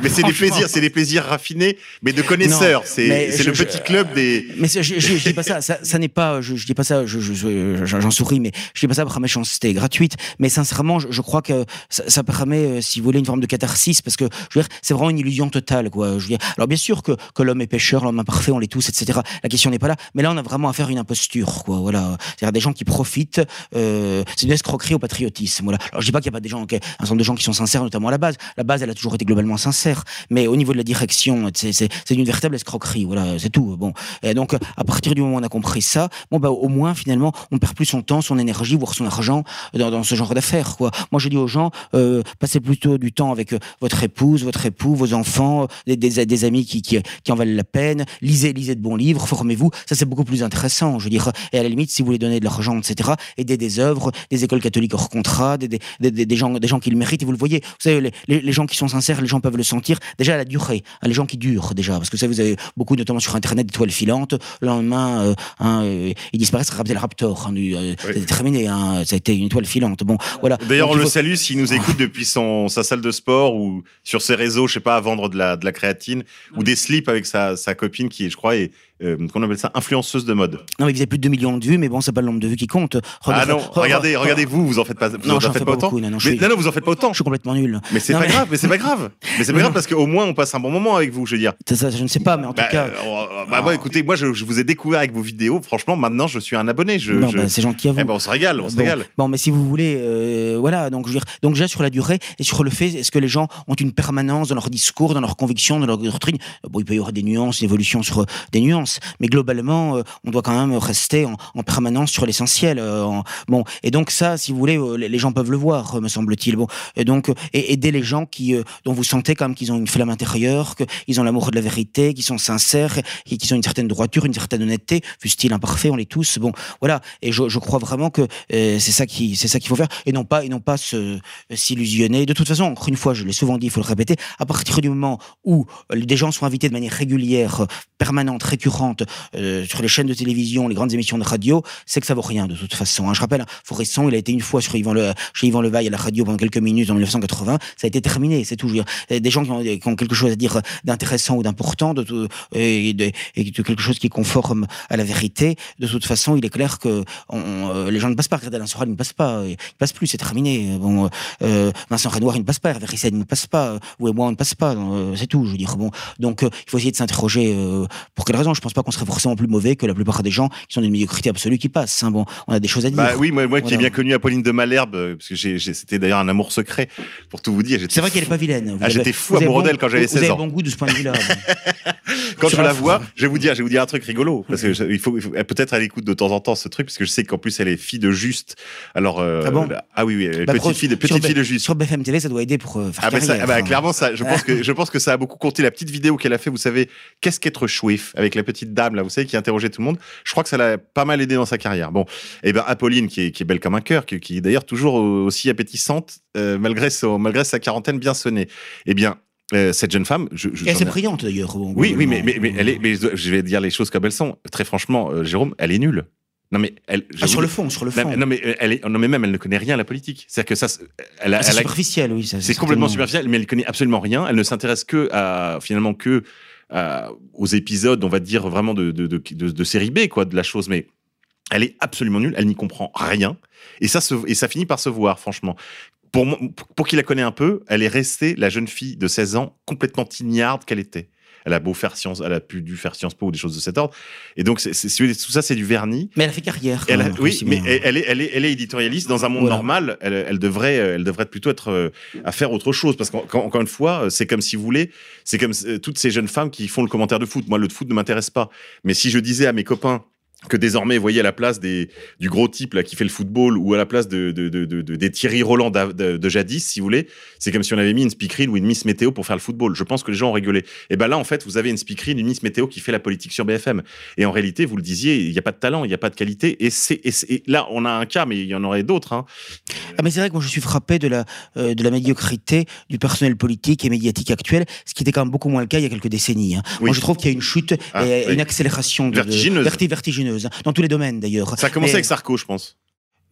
Mais c'est des plaisirs, c'est des plaisirs raffinés, mais de connaisseurs. C'est
je-
le
je-
petit club des.
Mais je, je, je dis pas ça, ça, ça n'est pas, je, je dis pas ça, je, je, je- j'en souris, mais je dis pas ça par méchanceté gratuite. Mais sincèrement, je, je crois que ça, ça permet, euh, si vous voulez, une forme de catharsis, parce que je veux dire, c'est vraiment une illusion totale, quoi. Je veux dire, alors bien sûr que, que l'homme est pécheur, l'homme imparfait, on l'est tous, etc. La question n'est pas là, mais là, on a vraiment à faire une imposture, quoi. Voilà, c'est-à-dire des gens qui profitent. Euh, c'est une escroquerie au patriotisme. Voilà. Alors je dis pas qu'il n'y a pas des gens, qu'il y a un certain de gens qui sont sincères, notamment à la base. La base, elle a toujours été globalement sincère, mais au niveau de la direction, c'est une véritable escroquerie. Voilà, c'est tout. Bon, et donc, à partir du moment où on a compris ça, bon, bah, au moins, finalement, on perd plus son temps, son énergie, voire son argent dans, dans ce genre d'affaires, quoi. Moi, je dis aux gens, euh, passez plutôt du temps avec euh, votre épouse, votre époux, vos enfants, des, des, des amis qui, qui, qui en valent la peine. Lisez, lisez de bons livres, formez-vous. Ça, c'est beaucoup plus intéressant, je veux dire. Et à la limite, si vous voulez donner de l'argent, etc., aider des œuvres, des écoles catholiques hors contrat, des, gens, des gens qui le méritent, et vous le voyez. Vous savez, les, les, les gens qui sont sincères, les gens peuvent le sentir. Déjà, à la durée, hein, les gens qui durent, déjà. Parce que vous savez, vous avez beaucoup, notamment sur Internet, d'étoiles filantes. Le lendemain, euh, hein, euh, ils disparaissent, le Raptor. Hein, euh,
Oui.
Terminé, hein, ça a été une étoile filante. Bon, voilà.
D'ailleurs, on le salue s'il nous écoute [laughs] depuis son, sa salle de sport ou sur ses réseaux, je sais pas, à vendre de la, de la créatine ou des slips avec sa, sa copine qui je crois, est, euh, qu'on appelle ça, influenceuse de mode.
Non, mais il faisait plus de 2 millions de vues, mais bon, c'est pas le nombre de vues qui compte.
ah non,
re-
regardez,
re-
regardez vous, vous en faites pas, vous
Non,
en
j'en
faites
fais
pas
pas
autant.
beaucoup, non, non,
mais,
suis-
non, non, vous en faites pas autant.
Je suis complètement nul.
Mais c'est pas grave, mais c'est pas grave. Mais c'est pas grave parce qu'au moins on passe un bon moment avec vous, je veux dire.
Ça, ça, je ne sais pas, mais en tout
Bah,
cas.
euh, bah, moi, écoutez, moi je, je vous ai découvert avec vos vidéos. Franchement, maintenant je suis un abonné. Je,
non,
je-
bah, c'est gentil à vous.
Eh ben, on se régale, on se
Bon,
régale.
bon, mais si vous voulez, euh, voilà. Donc, je veux dire, donc déjà sur la durée et sur le fait, est-ce que les gens ont une permanence dans leur discours, dans leurs convictions, dans leur doctrine Bon, il peut y avoir des nuances, une évolution sur euh, des nuances, Mais globalement, euh, on doit quand même rester en, en permanence sur l'essentiel. euh, bon, et donc ça, si vous voulez, euh, les les gens peuvent le voir, me semble-t-il. Bon, et donc aider les gens qui, dont vous sentez quand même qu'ils ont une flamme intérieure, qu'ils ont l'amour de la vérité, qu'ils sont sincères, et qu'ils ont une certaine droiture, une certaine honnêteté, fût-il imparfait, on l'est tous. Bon, voilà. Et je, crois vraiment que c'est ça qui, c'est ça qu'il faut faire, et non pas, et non pas s'illusionner. De toute façon, encore une fois, je l'ai souvent dit, il faut le répéter. À partir du moment où des gens sont invités de manière régulière, permanente, récurrente euh, sur les chaînes de télévision, les grandes émissions de radio, c'est que ça vaut rien de toute façon. hein. Je rappelle, Foresson, il a été une fois sur Yvan Le, chez Yvan Levaille à la radio pendant quelques minutes en 1980. Ça a été terminé, c'est dire, euh, Des gens qui ont, qui ont quelque chose à dire d'intéressant ou d'important, de, de, et de quelque chose qui est conforme à la vérité. De toute façon, il est clair que euh, les gens ne passent pas. Soral, il ne passe pas. Il ne passe plus, c'est terminé. Euh, Vincent Renoir, il ne passe pas. Hervé Risset, il ne passe pas. Vous et moi, on ne passe pas. Euh, c'est tout. Je veux dire. Bon, donc euh, il faut essayer de s'interroger. euh, pour quelle raison pense pas qu'on serait forcément plus mauvais que la plupart des gens qui sont d'une médiocrité absolue qui passent. hein. Bon, on a des choses à dire.
Bah oui, moi, moi qui ai bien connu Apolline de Malherbe, euh, parce que c'était d'ailleurs un amour secret, pour tout vous dire.
C'est vrai qu'elle est pas vilaine. Vous
Ah,
avez-
j'étais fou
vous avez
amoureux
bon-
d'elle quand j'avais
vous
16
avez
ans.
bon goût de ce point de vue-là. [laughs]
Quand je la
la
vois, je vais vous dire, je vais vous dire un truc rigolo, parce que je- il faut, peut-être à l'écoute de temps en temps ce truc, parce que je sais qu'en plus elle est fille de Juste. Alors euh,
Ah bon
là- ah oui oui, elle
Bah,
petite
pro-
fille de petite
B-
fille de Juste.
Sur BFM TV, ça doit aider pour euh, faire
Ah bah,
carrière,
ah bah, clairement ça, je pense que je pense que ça a beaucoup compté la petite vidéo qu'elle a fait. Vous savez, qu'est-ce qu'être chouif avec la petite dame là, vous savez qui interrogeait tout le monde. Je crois que ça l'a pas mal aidé dans sa carrière. Bon, et ben Apolline qui est, qui est belle comme un cœur, qui, qui est d'ailleurs toujours aussi appétissante euh, malgré son, malgré sa quarantaine bien sonnée. Eh bien euh, cette jeune femme, je, je
Et assez brillante d'ailleurs. bon,
oui, oui, mais,
globalement.
mais, mais elle est, mais je vais dire les choses comme elles sont. Très franchement, euh, Jérôme, elle est nulle. Non mais elle.
Ah, sur le fond, sur le fond.
non mais elle est, non mais même elle ne connaît rien à la politique. C'est-à-dire que ça, elle
Ah,
elle
superficiel, oui.
c'est complètement superficiel, mais elle connaît absolument rien. Elle ne s'intéresse que à finalement que à- aux épisodes, on va dire vraiment de de, série B quoi, de la chose. Mais elle est absolument nulle. Elle n'y comprend rien. Et ça et ça finit par se voir, franchement. Pour, pour qui la connaît un peu, elle est restée la jeune fille de 16 ans complètement tignarde qu'elle était. Elle a beau faire science, elle a pu dû faire Sciences Po ou des choses de cet ordre. Et donc, c'est, c'est- tout ça, c'est du vernis.
Mais elle a fait carrière.
Elle a- oui, mais
bien.
elle, est, elle, est, elle est éditorialiste dans un monde
Voilà.
normal. Elle, elle devrait, elle devrait plutôt être euh, à faire autre chose parce qu'encore une fois, euh, c'est comme si vous voulez, c'est comme euh, toutes ces jeunes femmes qui font le commentaire de foot. Moi, le foot ne m'intéresse pas. Mais si je disais à mes copains que désormais, vous voyez, à la place des, du gros type là qui fait le football ou à la place de, de, de, de- de- des Thierry Roland de, jadis, si vous voulez, c'est comme si on avait mis une speakerine ou une Miss Météo pour faire le football. Je pense que les gens ont rigolé. Et ben là, en fait, vous avez une speakerine, une Miss Météo qui fait la politique sur BFM. Et en réalité, vous le disiez, il n'y a pas de talent, il n'y a pas de qualité. Et, c'est, là, on a un cas, mais il y en aurait d'autres. Hein.
Ah, mais c'est vrai que moi je suis frappé de la, euh, de la médiocrité du personnel politique et médiatique actuel, ce qui était quand même beaucoup moins le cas il y a quelques décennies. hein.
Oui.
Moi je trouve qu'il y a une chute
Ah,
et
oui.
une accélération
Vertigineuse.
verti- vertigineuse, dans tous les domaines d'ailleurs.
Ça a commencé
Mais-
avec Sarko, je pense.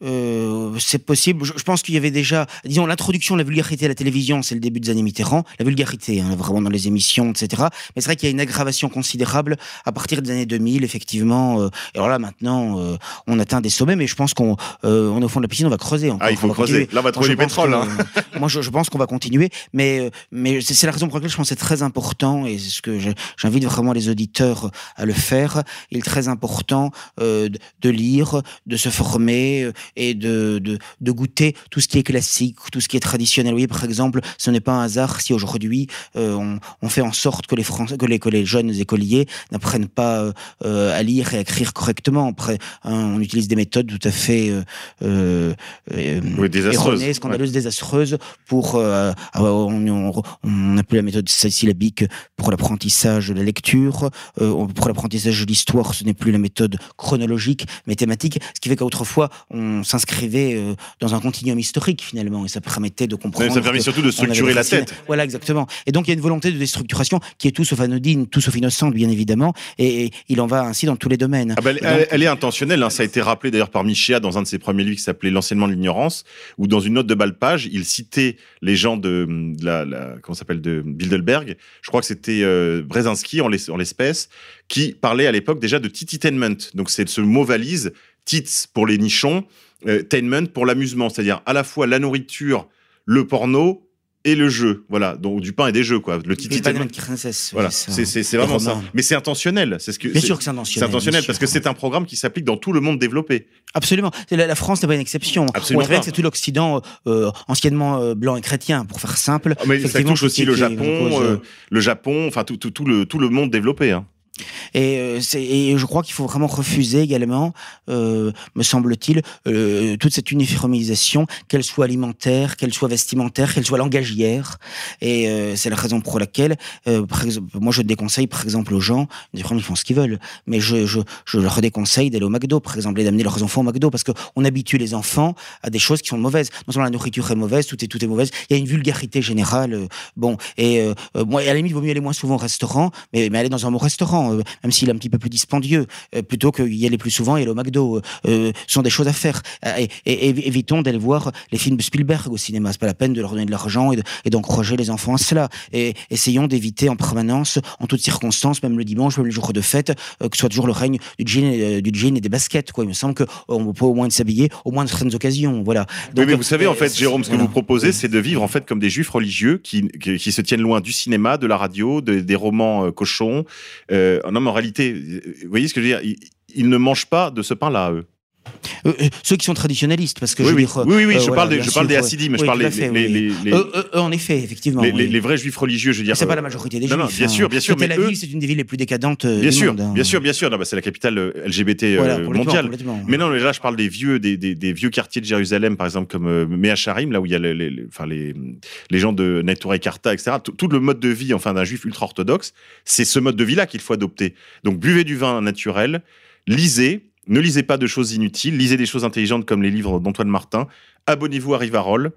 Euh, c'est possible. Je, je pense qu'il y avait déjà, disons, l'introduction de la vulgarité à la télévision, c'est le début des années Mitterrand. La vulgarité, hein, vraiment dans les émissions, etc. Mais c'est vrai qu'il y a une aggravation considérable à partir des années 2000, effectivement. euh, alors là, maintenant, euh, on atteint des sommets, mais je pense qu'on euh, on est au fond de la piscine, on va creuser. Encore,
Ah, il faut creuser.
continuer.
Là, on va trouver du pétrole. hein.
moi, je, je pense qu'on va continuer, mais, euh, mais c'est la raison pour laquelle je pense que c'est très important, et c'est ce que j'invite vraiment les auditeurs à le faire. Il est très important euh, de, lire, de se former et de, de, de goûter tout ce qui est classique, tout ce qui est traditionnel. Vous voyez, par exemple, ce n'est pas un hasard si aujourd'hui euh, on, on fait en sorte que les, Français, que les, que les jeunes écoliers n'apprennent pas euh, euh, à lire et à écrire correctement. Après, hein, on utilise des méthodes tout à fait euh,
Oui, désastreuse.
erronées, scandaleuses, désastreuses pour ah on, on, on a plus la méthode syllabique pour l'apprentissage de la lecture, pour l'apprentissage de l'histoire, ce n'est plus la méthode chronologique, mathématique, ce qui fait qu'autrefois on s'inscrivait euh, dans un continuum historique finalement et ça permettait de comprendre.
Ça permet surtout de structurer la tête.
Voilà, exactement. Et donc il y a une volonté de déstructuration qui est tout sauf anodine, tout sauf innocente, bien évidemment, et, et il en va ainsi dans tous les domaines.
Ah bah, elle,
Et donc-
elle- elle est intentionnelle. hein. Ça a été rappelé d'ailleurs par Michéa dans un de ses premiers livres qui s'appelait L'enseignement de l'ignorance, où dans une note de bas de page, il citait les gens de, de la, la comment s'appelle de Bilderberg. Je crois que c'était euh, Brzezinski en l'es- en l'espèce qui parlait à l'époque déjà de tititainment. Donc c'est ce mot valise tits pour les nichons, tainment pour l'amusement, c'est-à-dire à la fois la nourriture, le porno et le jeu. Voilà, donc du pain et des jeux quoi. Le
Mais
tititainment.
Banane Princess, oui,
Voilà, c'est c'est- c'est vraiment ça. Mais c'est intentionnel. C'est ce que
Bien
c'est-
sûr que c'est
c'est
intentionnel.
intentionnel
bien
parce que c'est un programme qui s'applique dans tout le monde développé.
Absolument. C'est La, la France n'est pas une exception.
Absolument
On c'est tout l'Occident, euh, anciennement euh, blanc et chrétien, pour faire simple.
Ah, Mais ça touche aussi le Japon, euh, le Japon, enfin tout, tout, tout le tout le monde développé. Hein.
Et, euh, et je crois qu'il faut vraiment refuser également, euh, me semble-t-il, euh, toute cette uniformisation, qu'elle soit alimentaire, qu'elle soit vestimentaire, qu'elle soit langagière. Et c'est la raison pour laquelle, moi je déconseille par exemple aux gens, fois ils font ce qu'ils veulent, mais je, leur déconseille d'aller au McDo, par exemple, et d'amener leurs enfants au McDo, parce qu'on habitue les enfants à des choses qui sont mauvaises. Non seulement la nourriture est mauvaise, tout est, tout mauvaise, il y a une vulgarité générale. bon, et à la limite, il vaut mieux aller moins souvent au restaurant, mais, mais aller dans un bon restaurant, euh, même s'il est un petit peu plus dispendieux, euh, plutôt qu'y aller plus souvent et aller au McDo. Euh, ce sont des choses à faire. Et, et- et évitons d'aller voir les films de Spielberg au cinéma. C'est pas la peine de leur donner de l'argent et de- et d'encourager les enfants à cela. Et essayons d'éviter en permanence, en toutes circonstances, même le dimanche, même les jours de fête, que ce soit toujours le règne du jean, et, du jean et des baskets. Quoi. Il me semble qu'on peut au moins s'habiller, au moins de certaines occasions. Voilà.
Oui, mais vous savez, en fait, Jérôme, ce que
voilà.
vous proposez, c'est de vivre en fait comme des juifs religieux qui, qui, qui se tiennent loin du cinéma, de la radio, de- des romans euh, cochons. Euh, non, mais en réalité, euh, vous voyez ce que je veux dire? Ils, ils ne mangent pas de ce pain-là, eux.
Euh, euh, ceux qui sont traditionnalistes, parce que
Oui,
je veux
oui.
dire, euh,
oui, oui,
euh,
je,
voilà,
parle des, je parle
sûr,
des
ouais.
hassidim, mais je parle des, les,
en effet, effectivement.
les- vrais juifs religieux, je veux dire.
c'est pas
euh,
la majorité des
non, non,
juifs.
bien
hein.
sûr, bien sûr,
Tel
mais
Aviv,
eux-
c'est une des villes les plus décadentes euh,
Bien
du
sûr,
monde. hein.
bien sûr, bien sûr. Non, bah, c'est la capitale euh, LGBT euh,
Voilà,
mondiale. Mais non, mais là, je parle des vieux, des, des, des vieux quartiers de Jérusalem, par exemple, comme euh, Mea Sharim, là où il y a les, enfin, les, les gens de Netura et Karta, etc. Tout, tout le mode de vie, enfin, d'un juif ultra-orthodoxe, c'est ce mode de vie-là qu'il faut adopter. Donc, buvez du vin naturel, lisez, ne lisez pas de choses inutiles, lisez des choses intelligentes comme les livres d'Antoine Martin, abonnez-vous à Rivarol.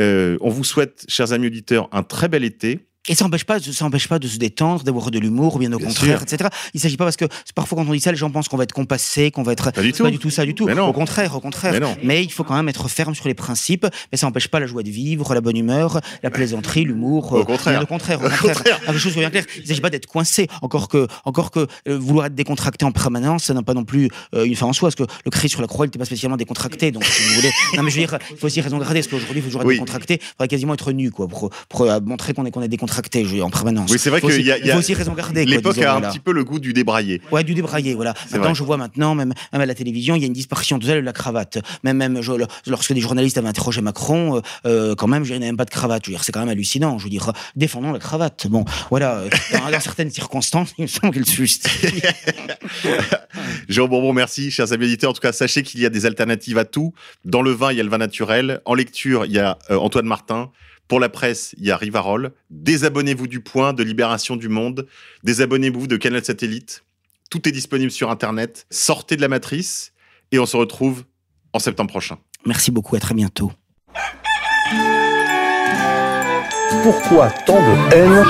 Euh, on vous souhaite, chers amis auditeurs, un très bel été.
Et ça n'empêche pas, ça n'empêche pas de se détendre, d'avoir de l'humour, ou bien au
Bien
contraire,
sûr.
etc. Il s'agit pas parce que parfois quand on dit ça, les gens pensent qu'on va être compassé, qu'on va être.
Pas du tout.
Pas du tout ça du tout.
Mais non.
Au contraire, au contraire.
Mais non.
Mais il faut quand même être ferme sur les principes. Mais ça n'empêche pas la joie de vivre, la bonne humeur, la plaisanterie, l'humour.
Au contraire.
bien Au contraire, au
Au
contraire.
contraire.
Ah, chose bien clair. Il ne s'agit pas d'être coincé. Encore que, encore que euh, vouloir être décontracté en permanence, ça n'a pas non plus euh, une fin en soi. Parce que le Christ sur la croix, il n'était pas spécialement décontracté. Donc, si vous voulez. Non, mais je veux dire, il faut aussi raison garder. Parce qu'aujourd'hui, il faut toujours être
Oui.
décontracté. Il faudrait quasiment être nu, quoi, pour, pour, euh, montrer qu'on est, qu'on est décontracté je veux dire, en permanence.
Oui, c'est vrai qu'il y a- y
aussi raison garder.
L'époque a un
voilà.
petit peu le goût du débraillé.
Ouais, du débraillé, voilà. Maintenant,
vrai.
je vois maintenant, même, même à la télévision, il y a une disparition totale de la cravate. Même, même je- lorsque des journalistes avaient interrogé Macron, euh, euh, quand même, je n'avais même pas de cravate. Je veux dire, c'est quand même hallucinant. Je veux dire, défendons la cravate. Bon, voilà. euh, Dans, dans certaines circonstances, il me semble qu'elle justifie. [laughs]
Jérôme Bourbon, merci, chers amis éditeurs. En tout cas, sachez qu'il y a des alternatives à tout. Dans le vin, il y a le vin naturel. En lecture, il y a euh, Antoine Martin. Pour la presse, il y a Rivarol. Désabonnez-vous du Point, de Libération du Monde. Désabonnez-vous de Canal Satellite. Tout est disponible sur Internet. Sortez de la matrice et on se retrouve en septembre prochain.
Merci beaucoup. À très bientôt.
Pourquoi tant de haine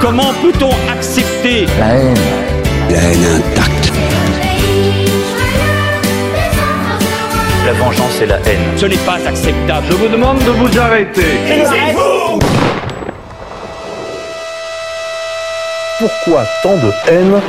Comment peut-on accepter
La haine intacte.
La vengeance et la haine. Ce n'est pas acceptable.
Je vous demande de vous arrêter.
Pourquoi tant de haine?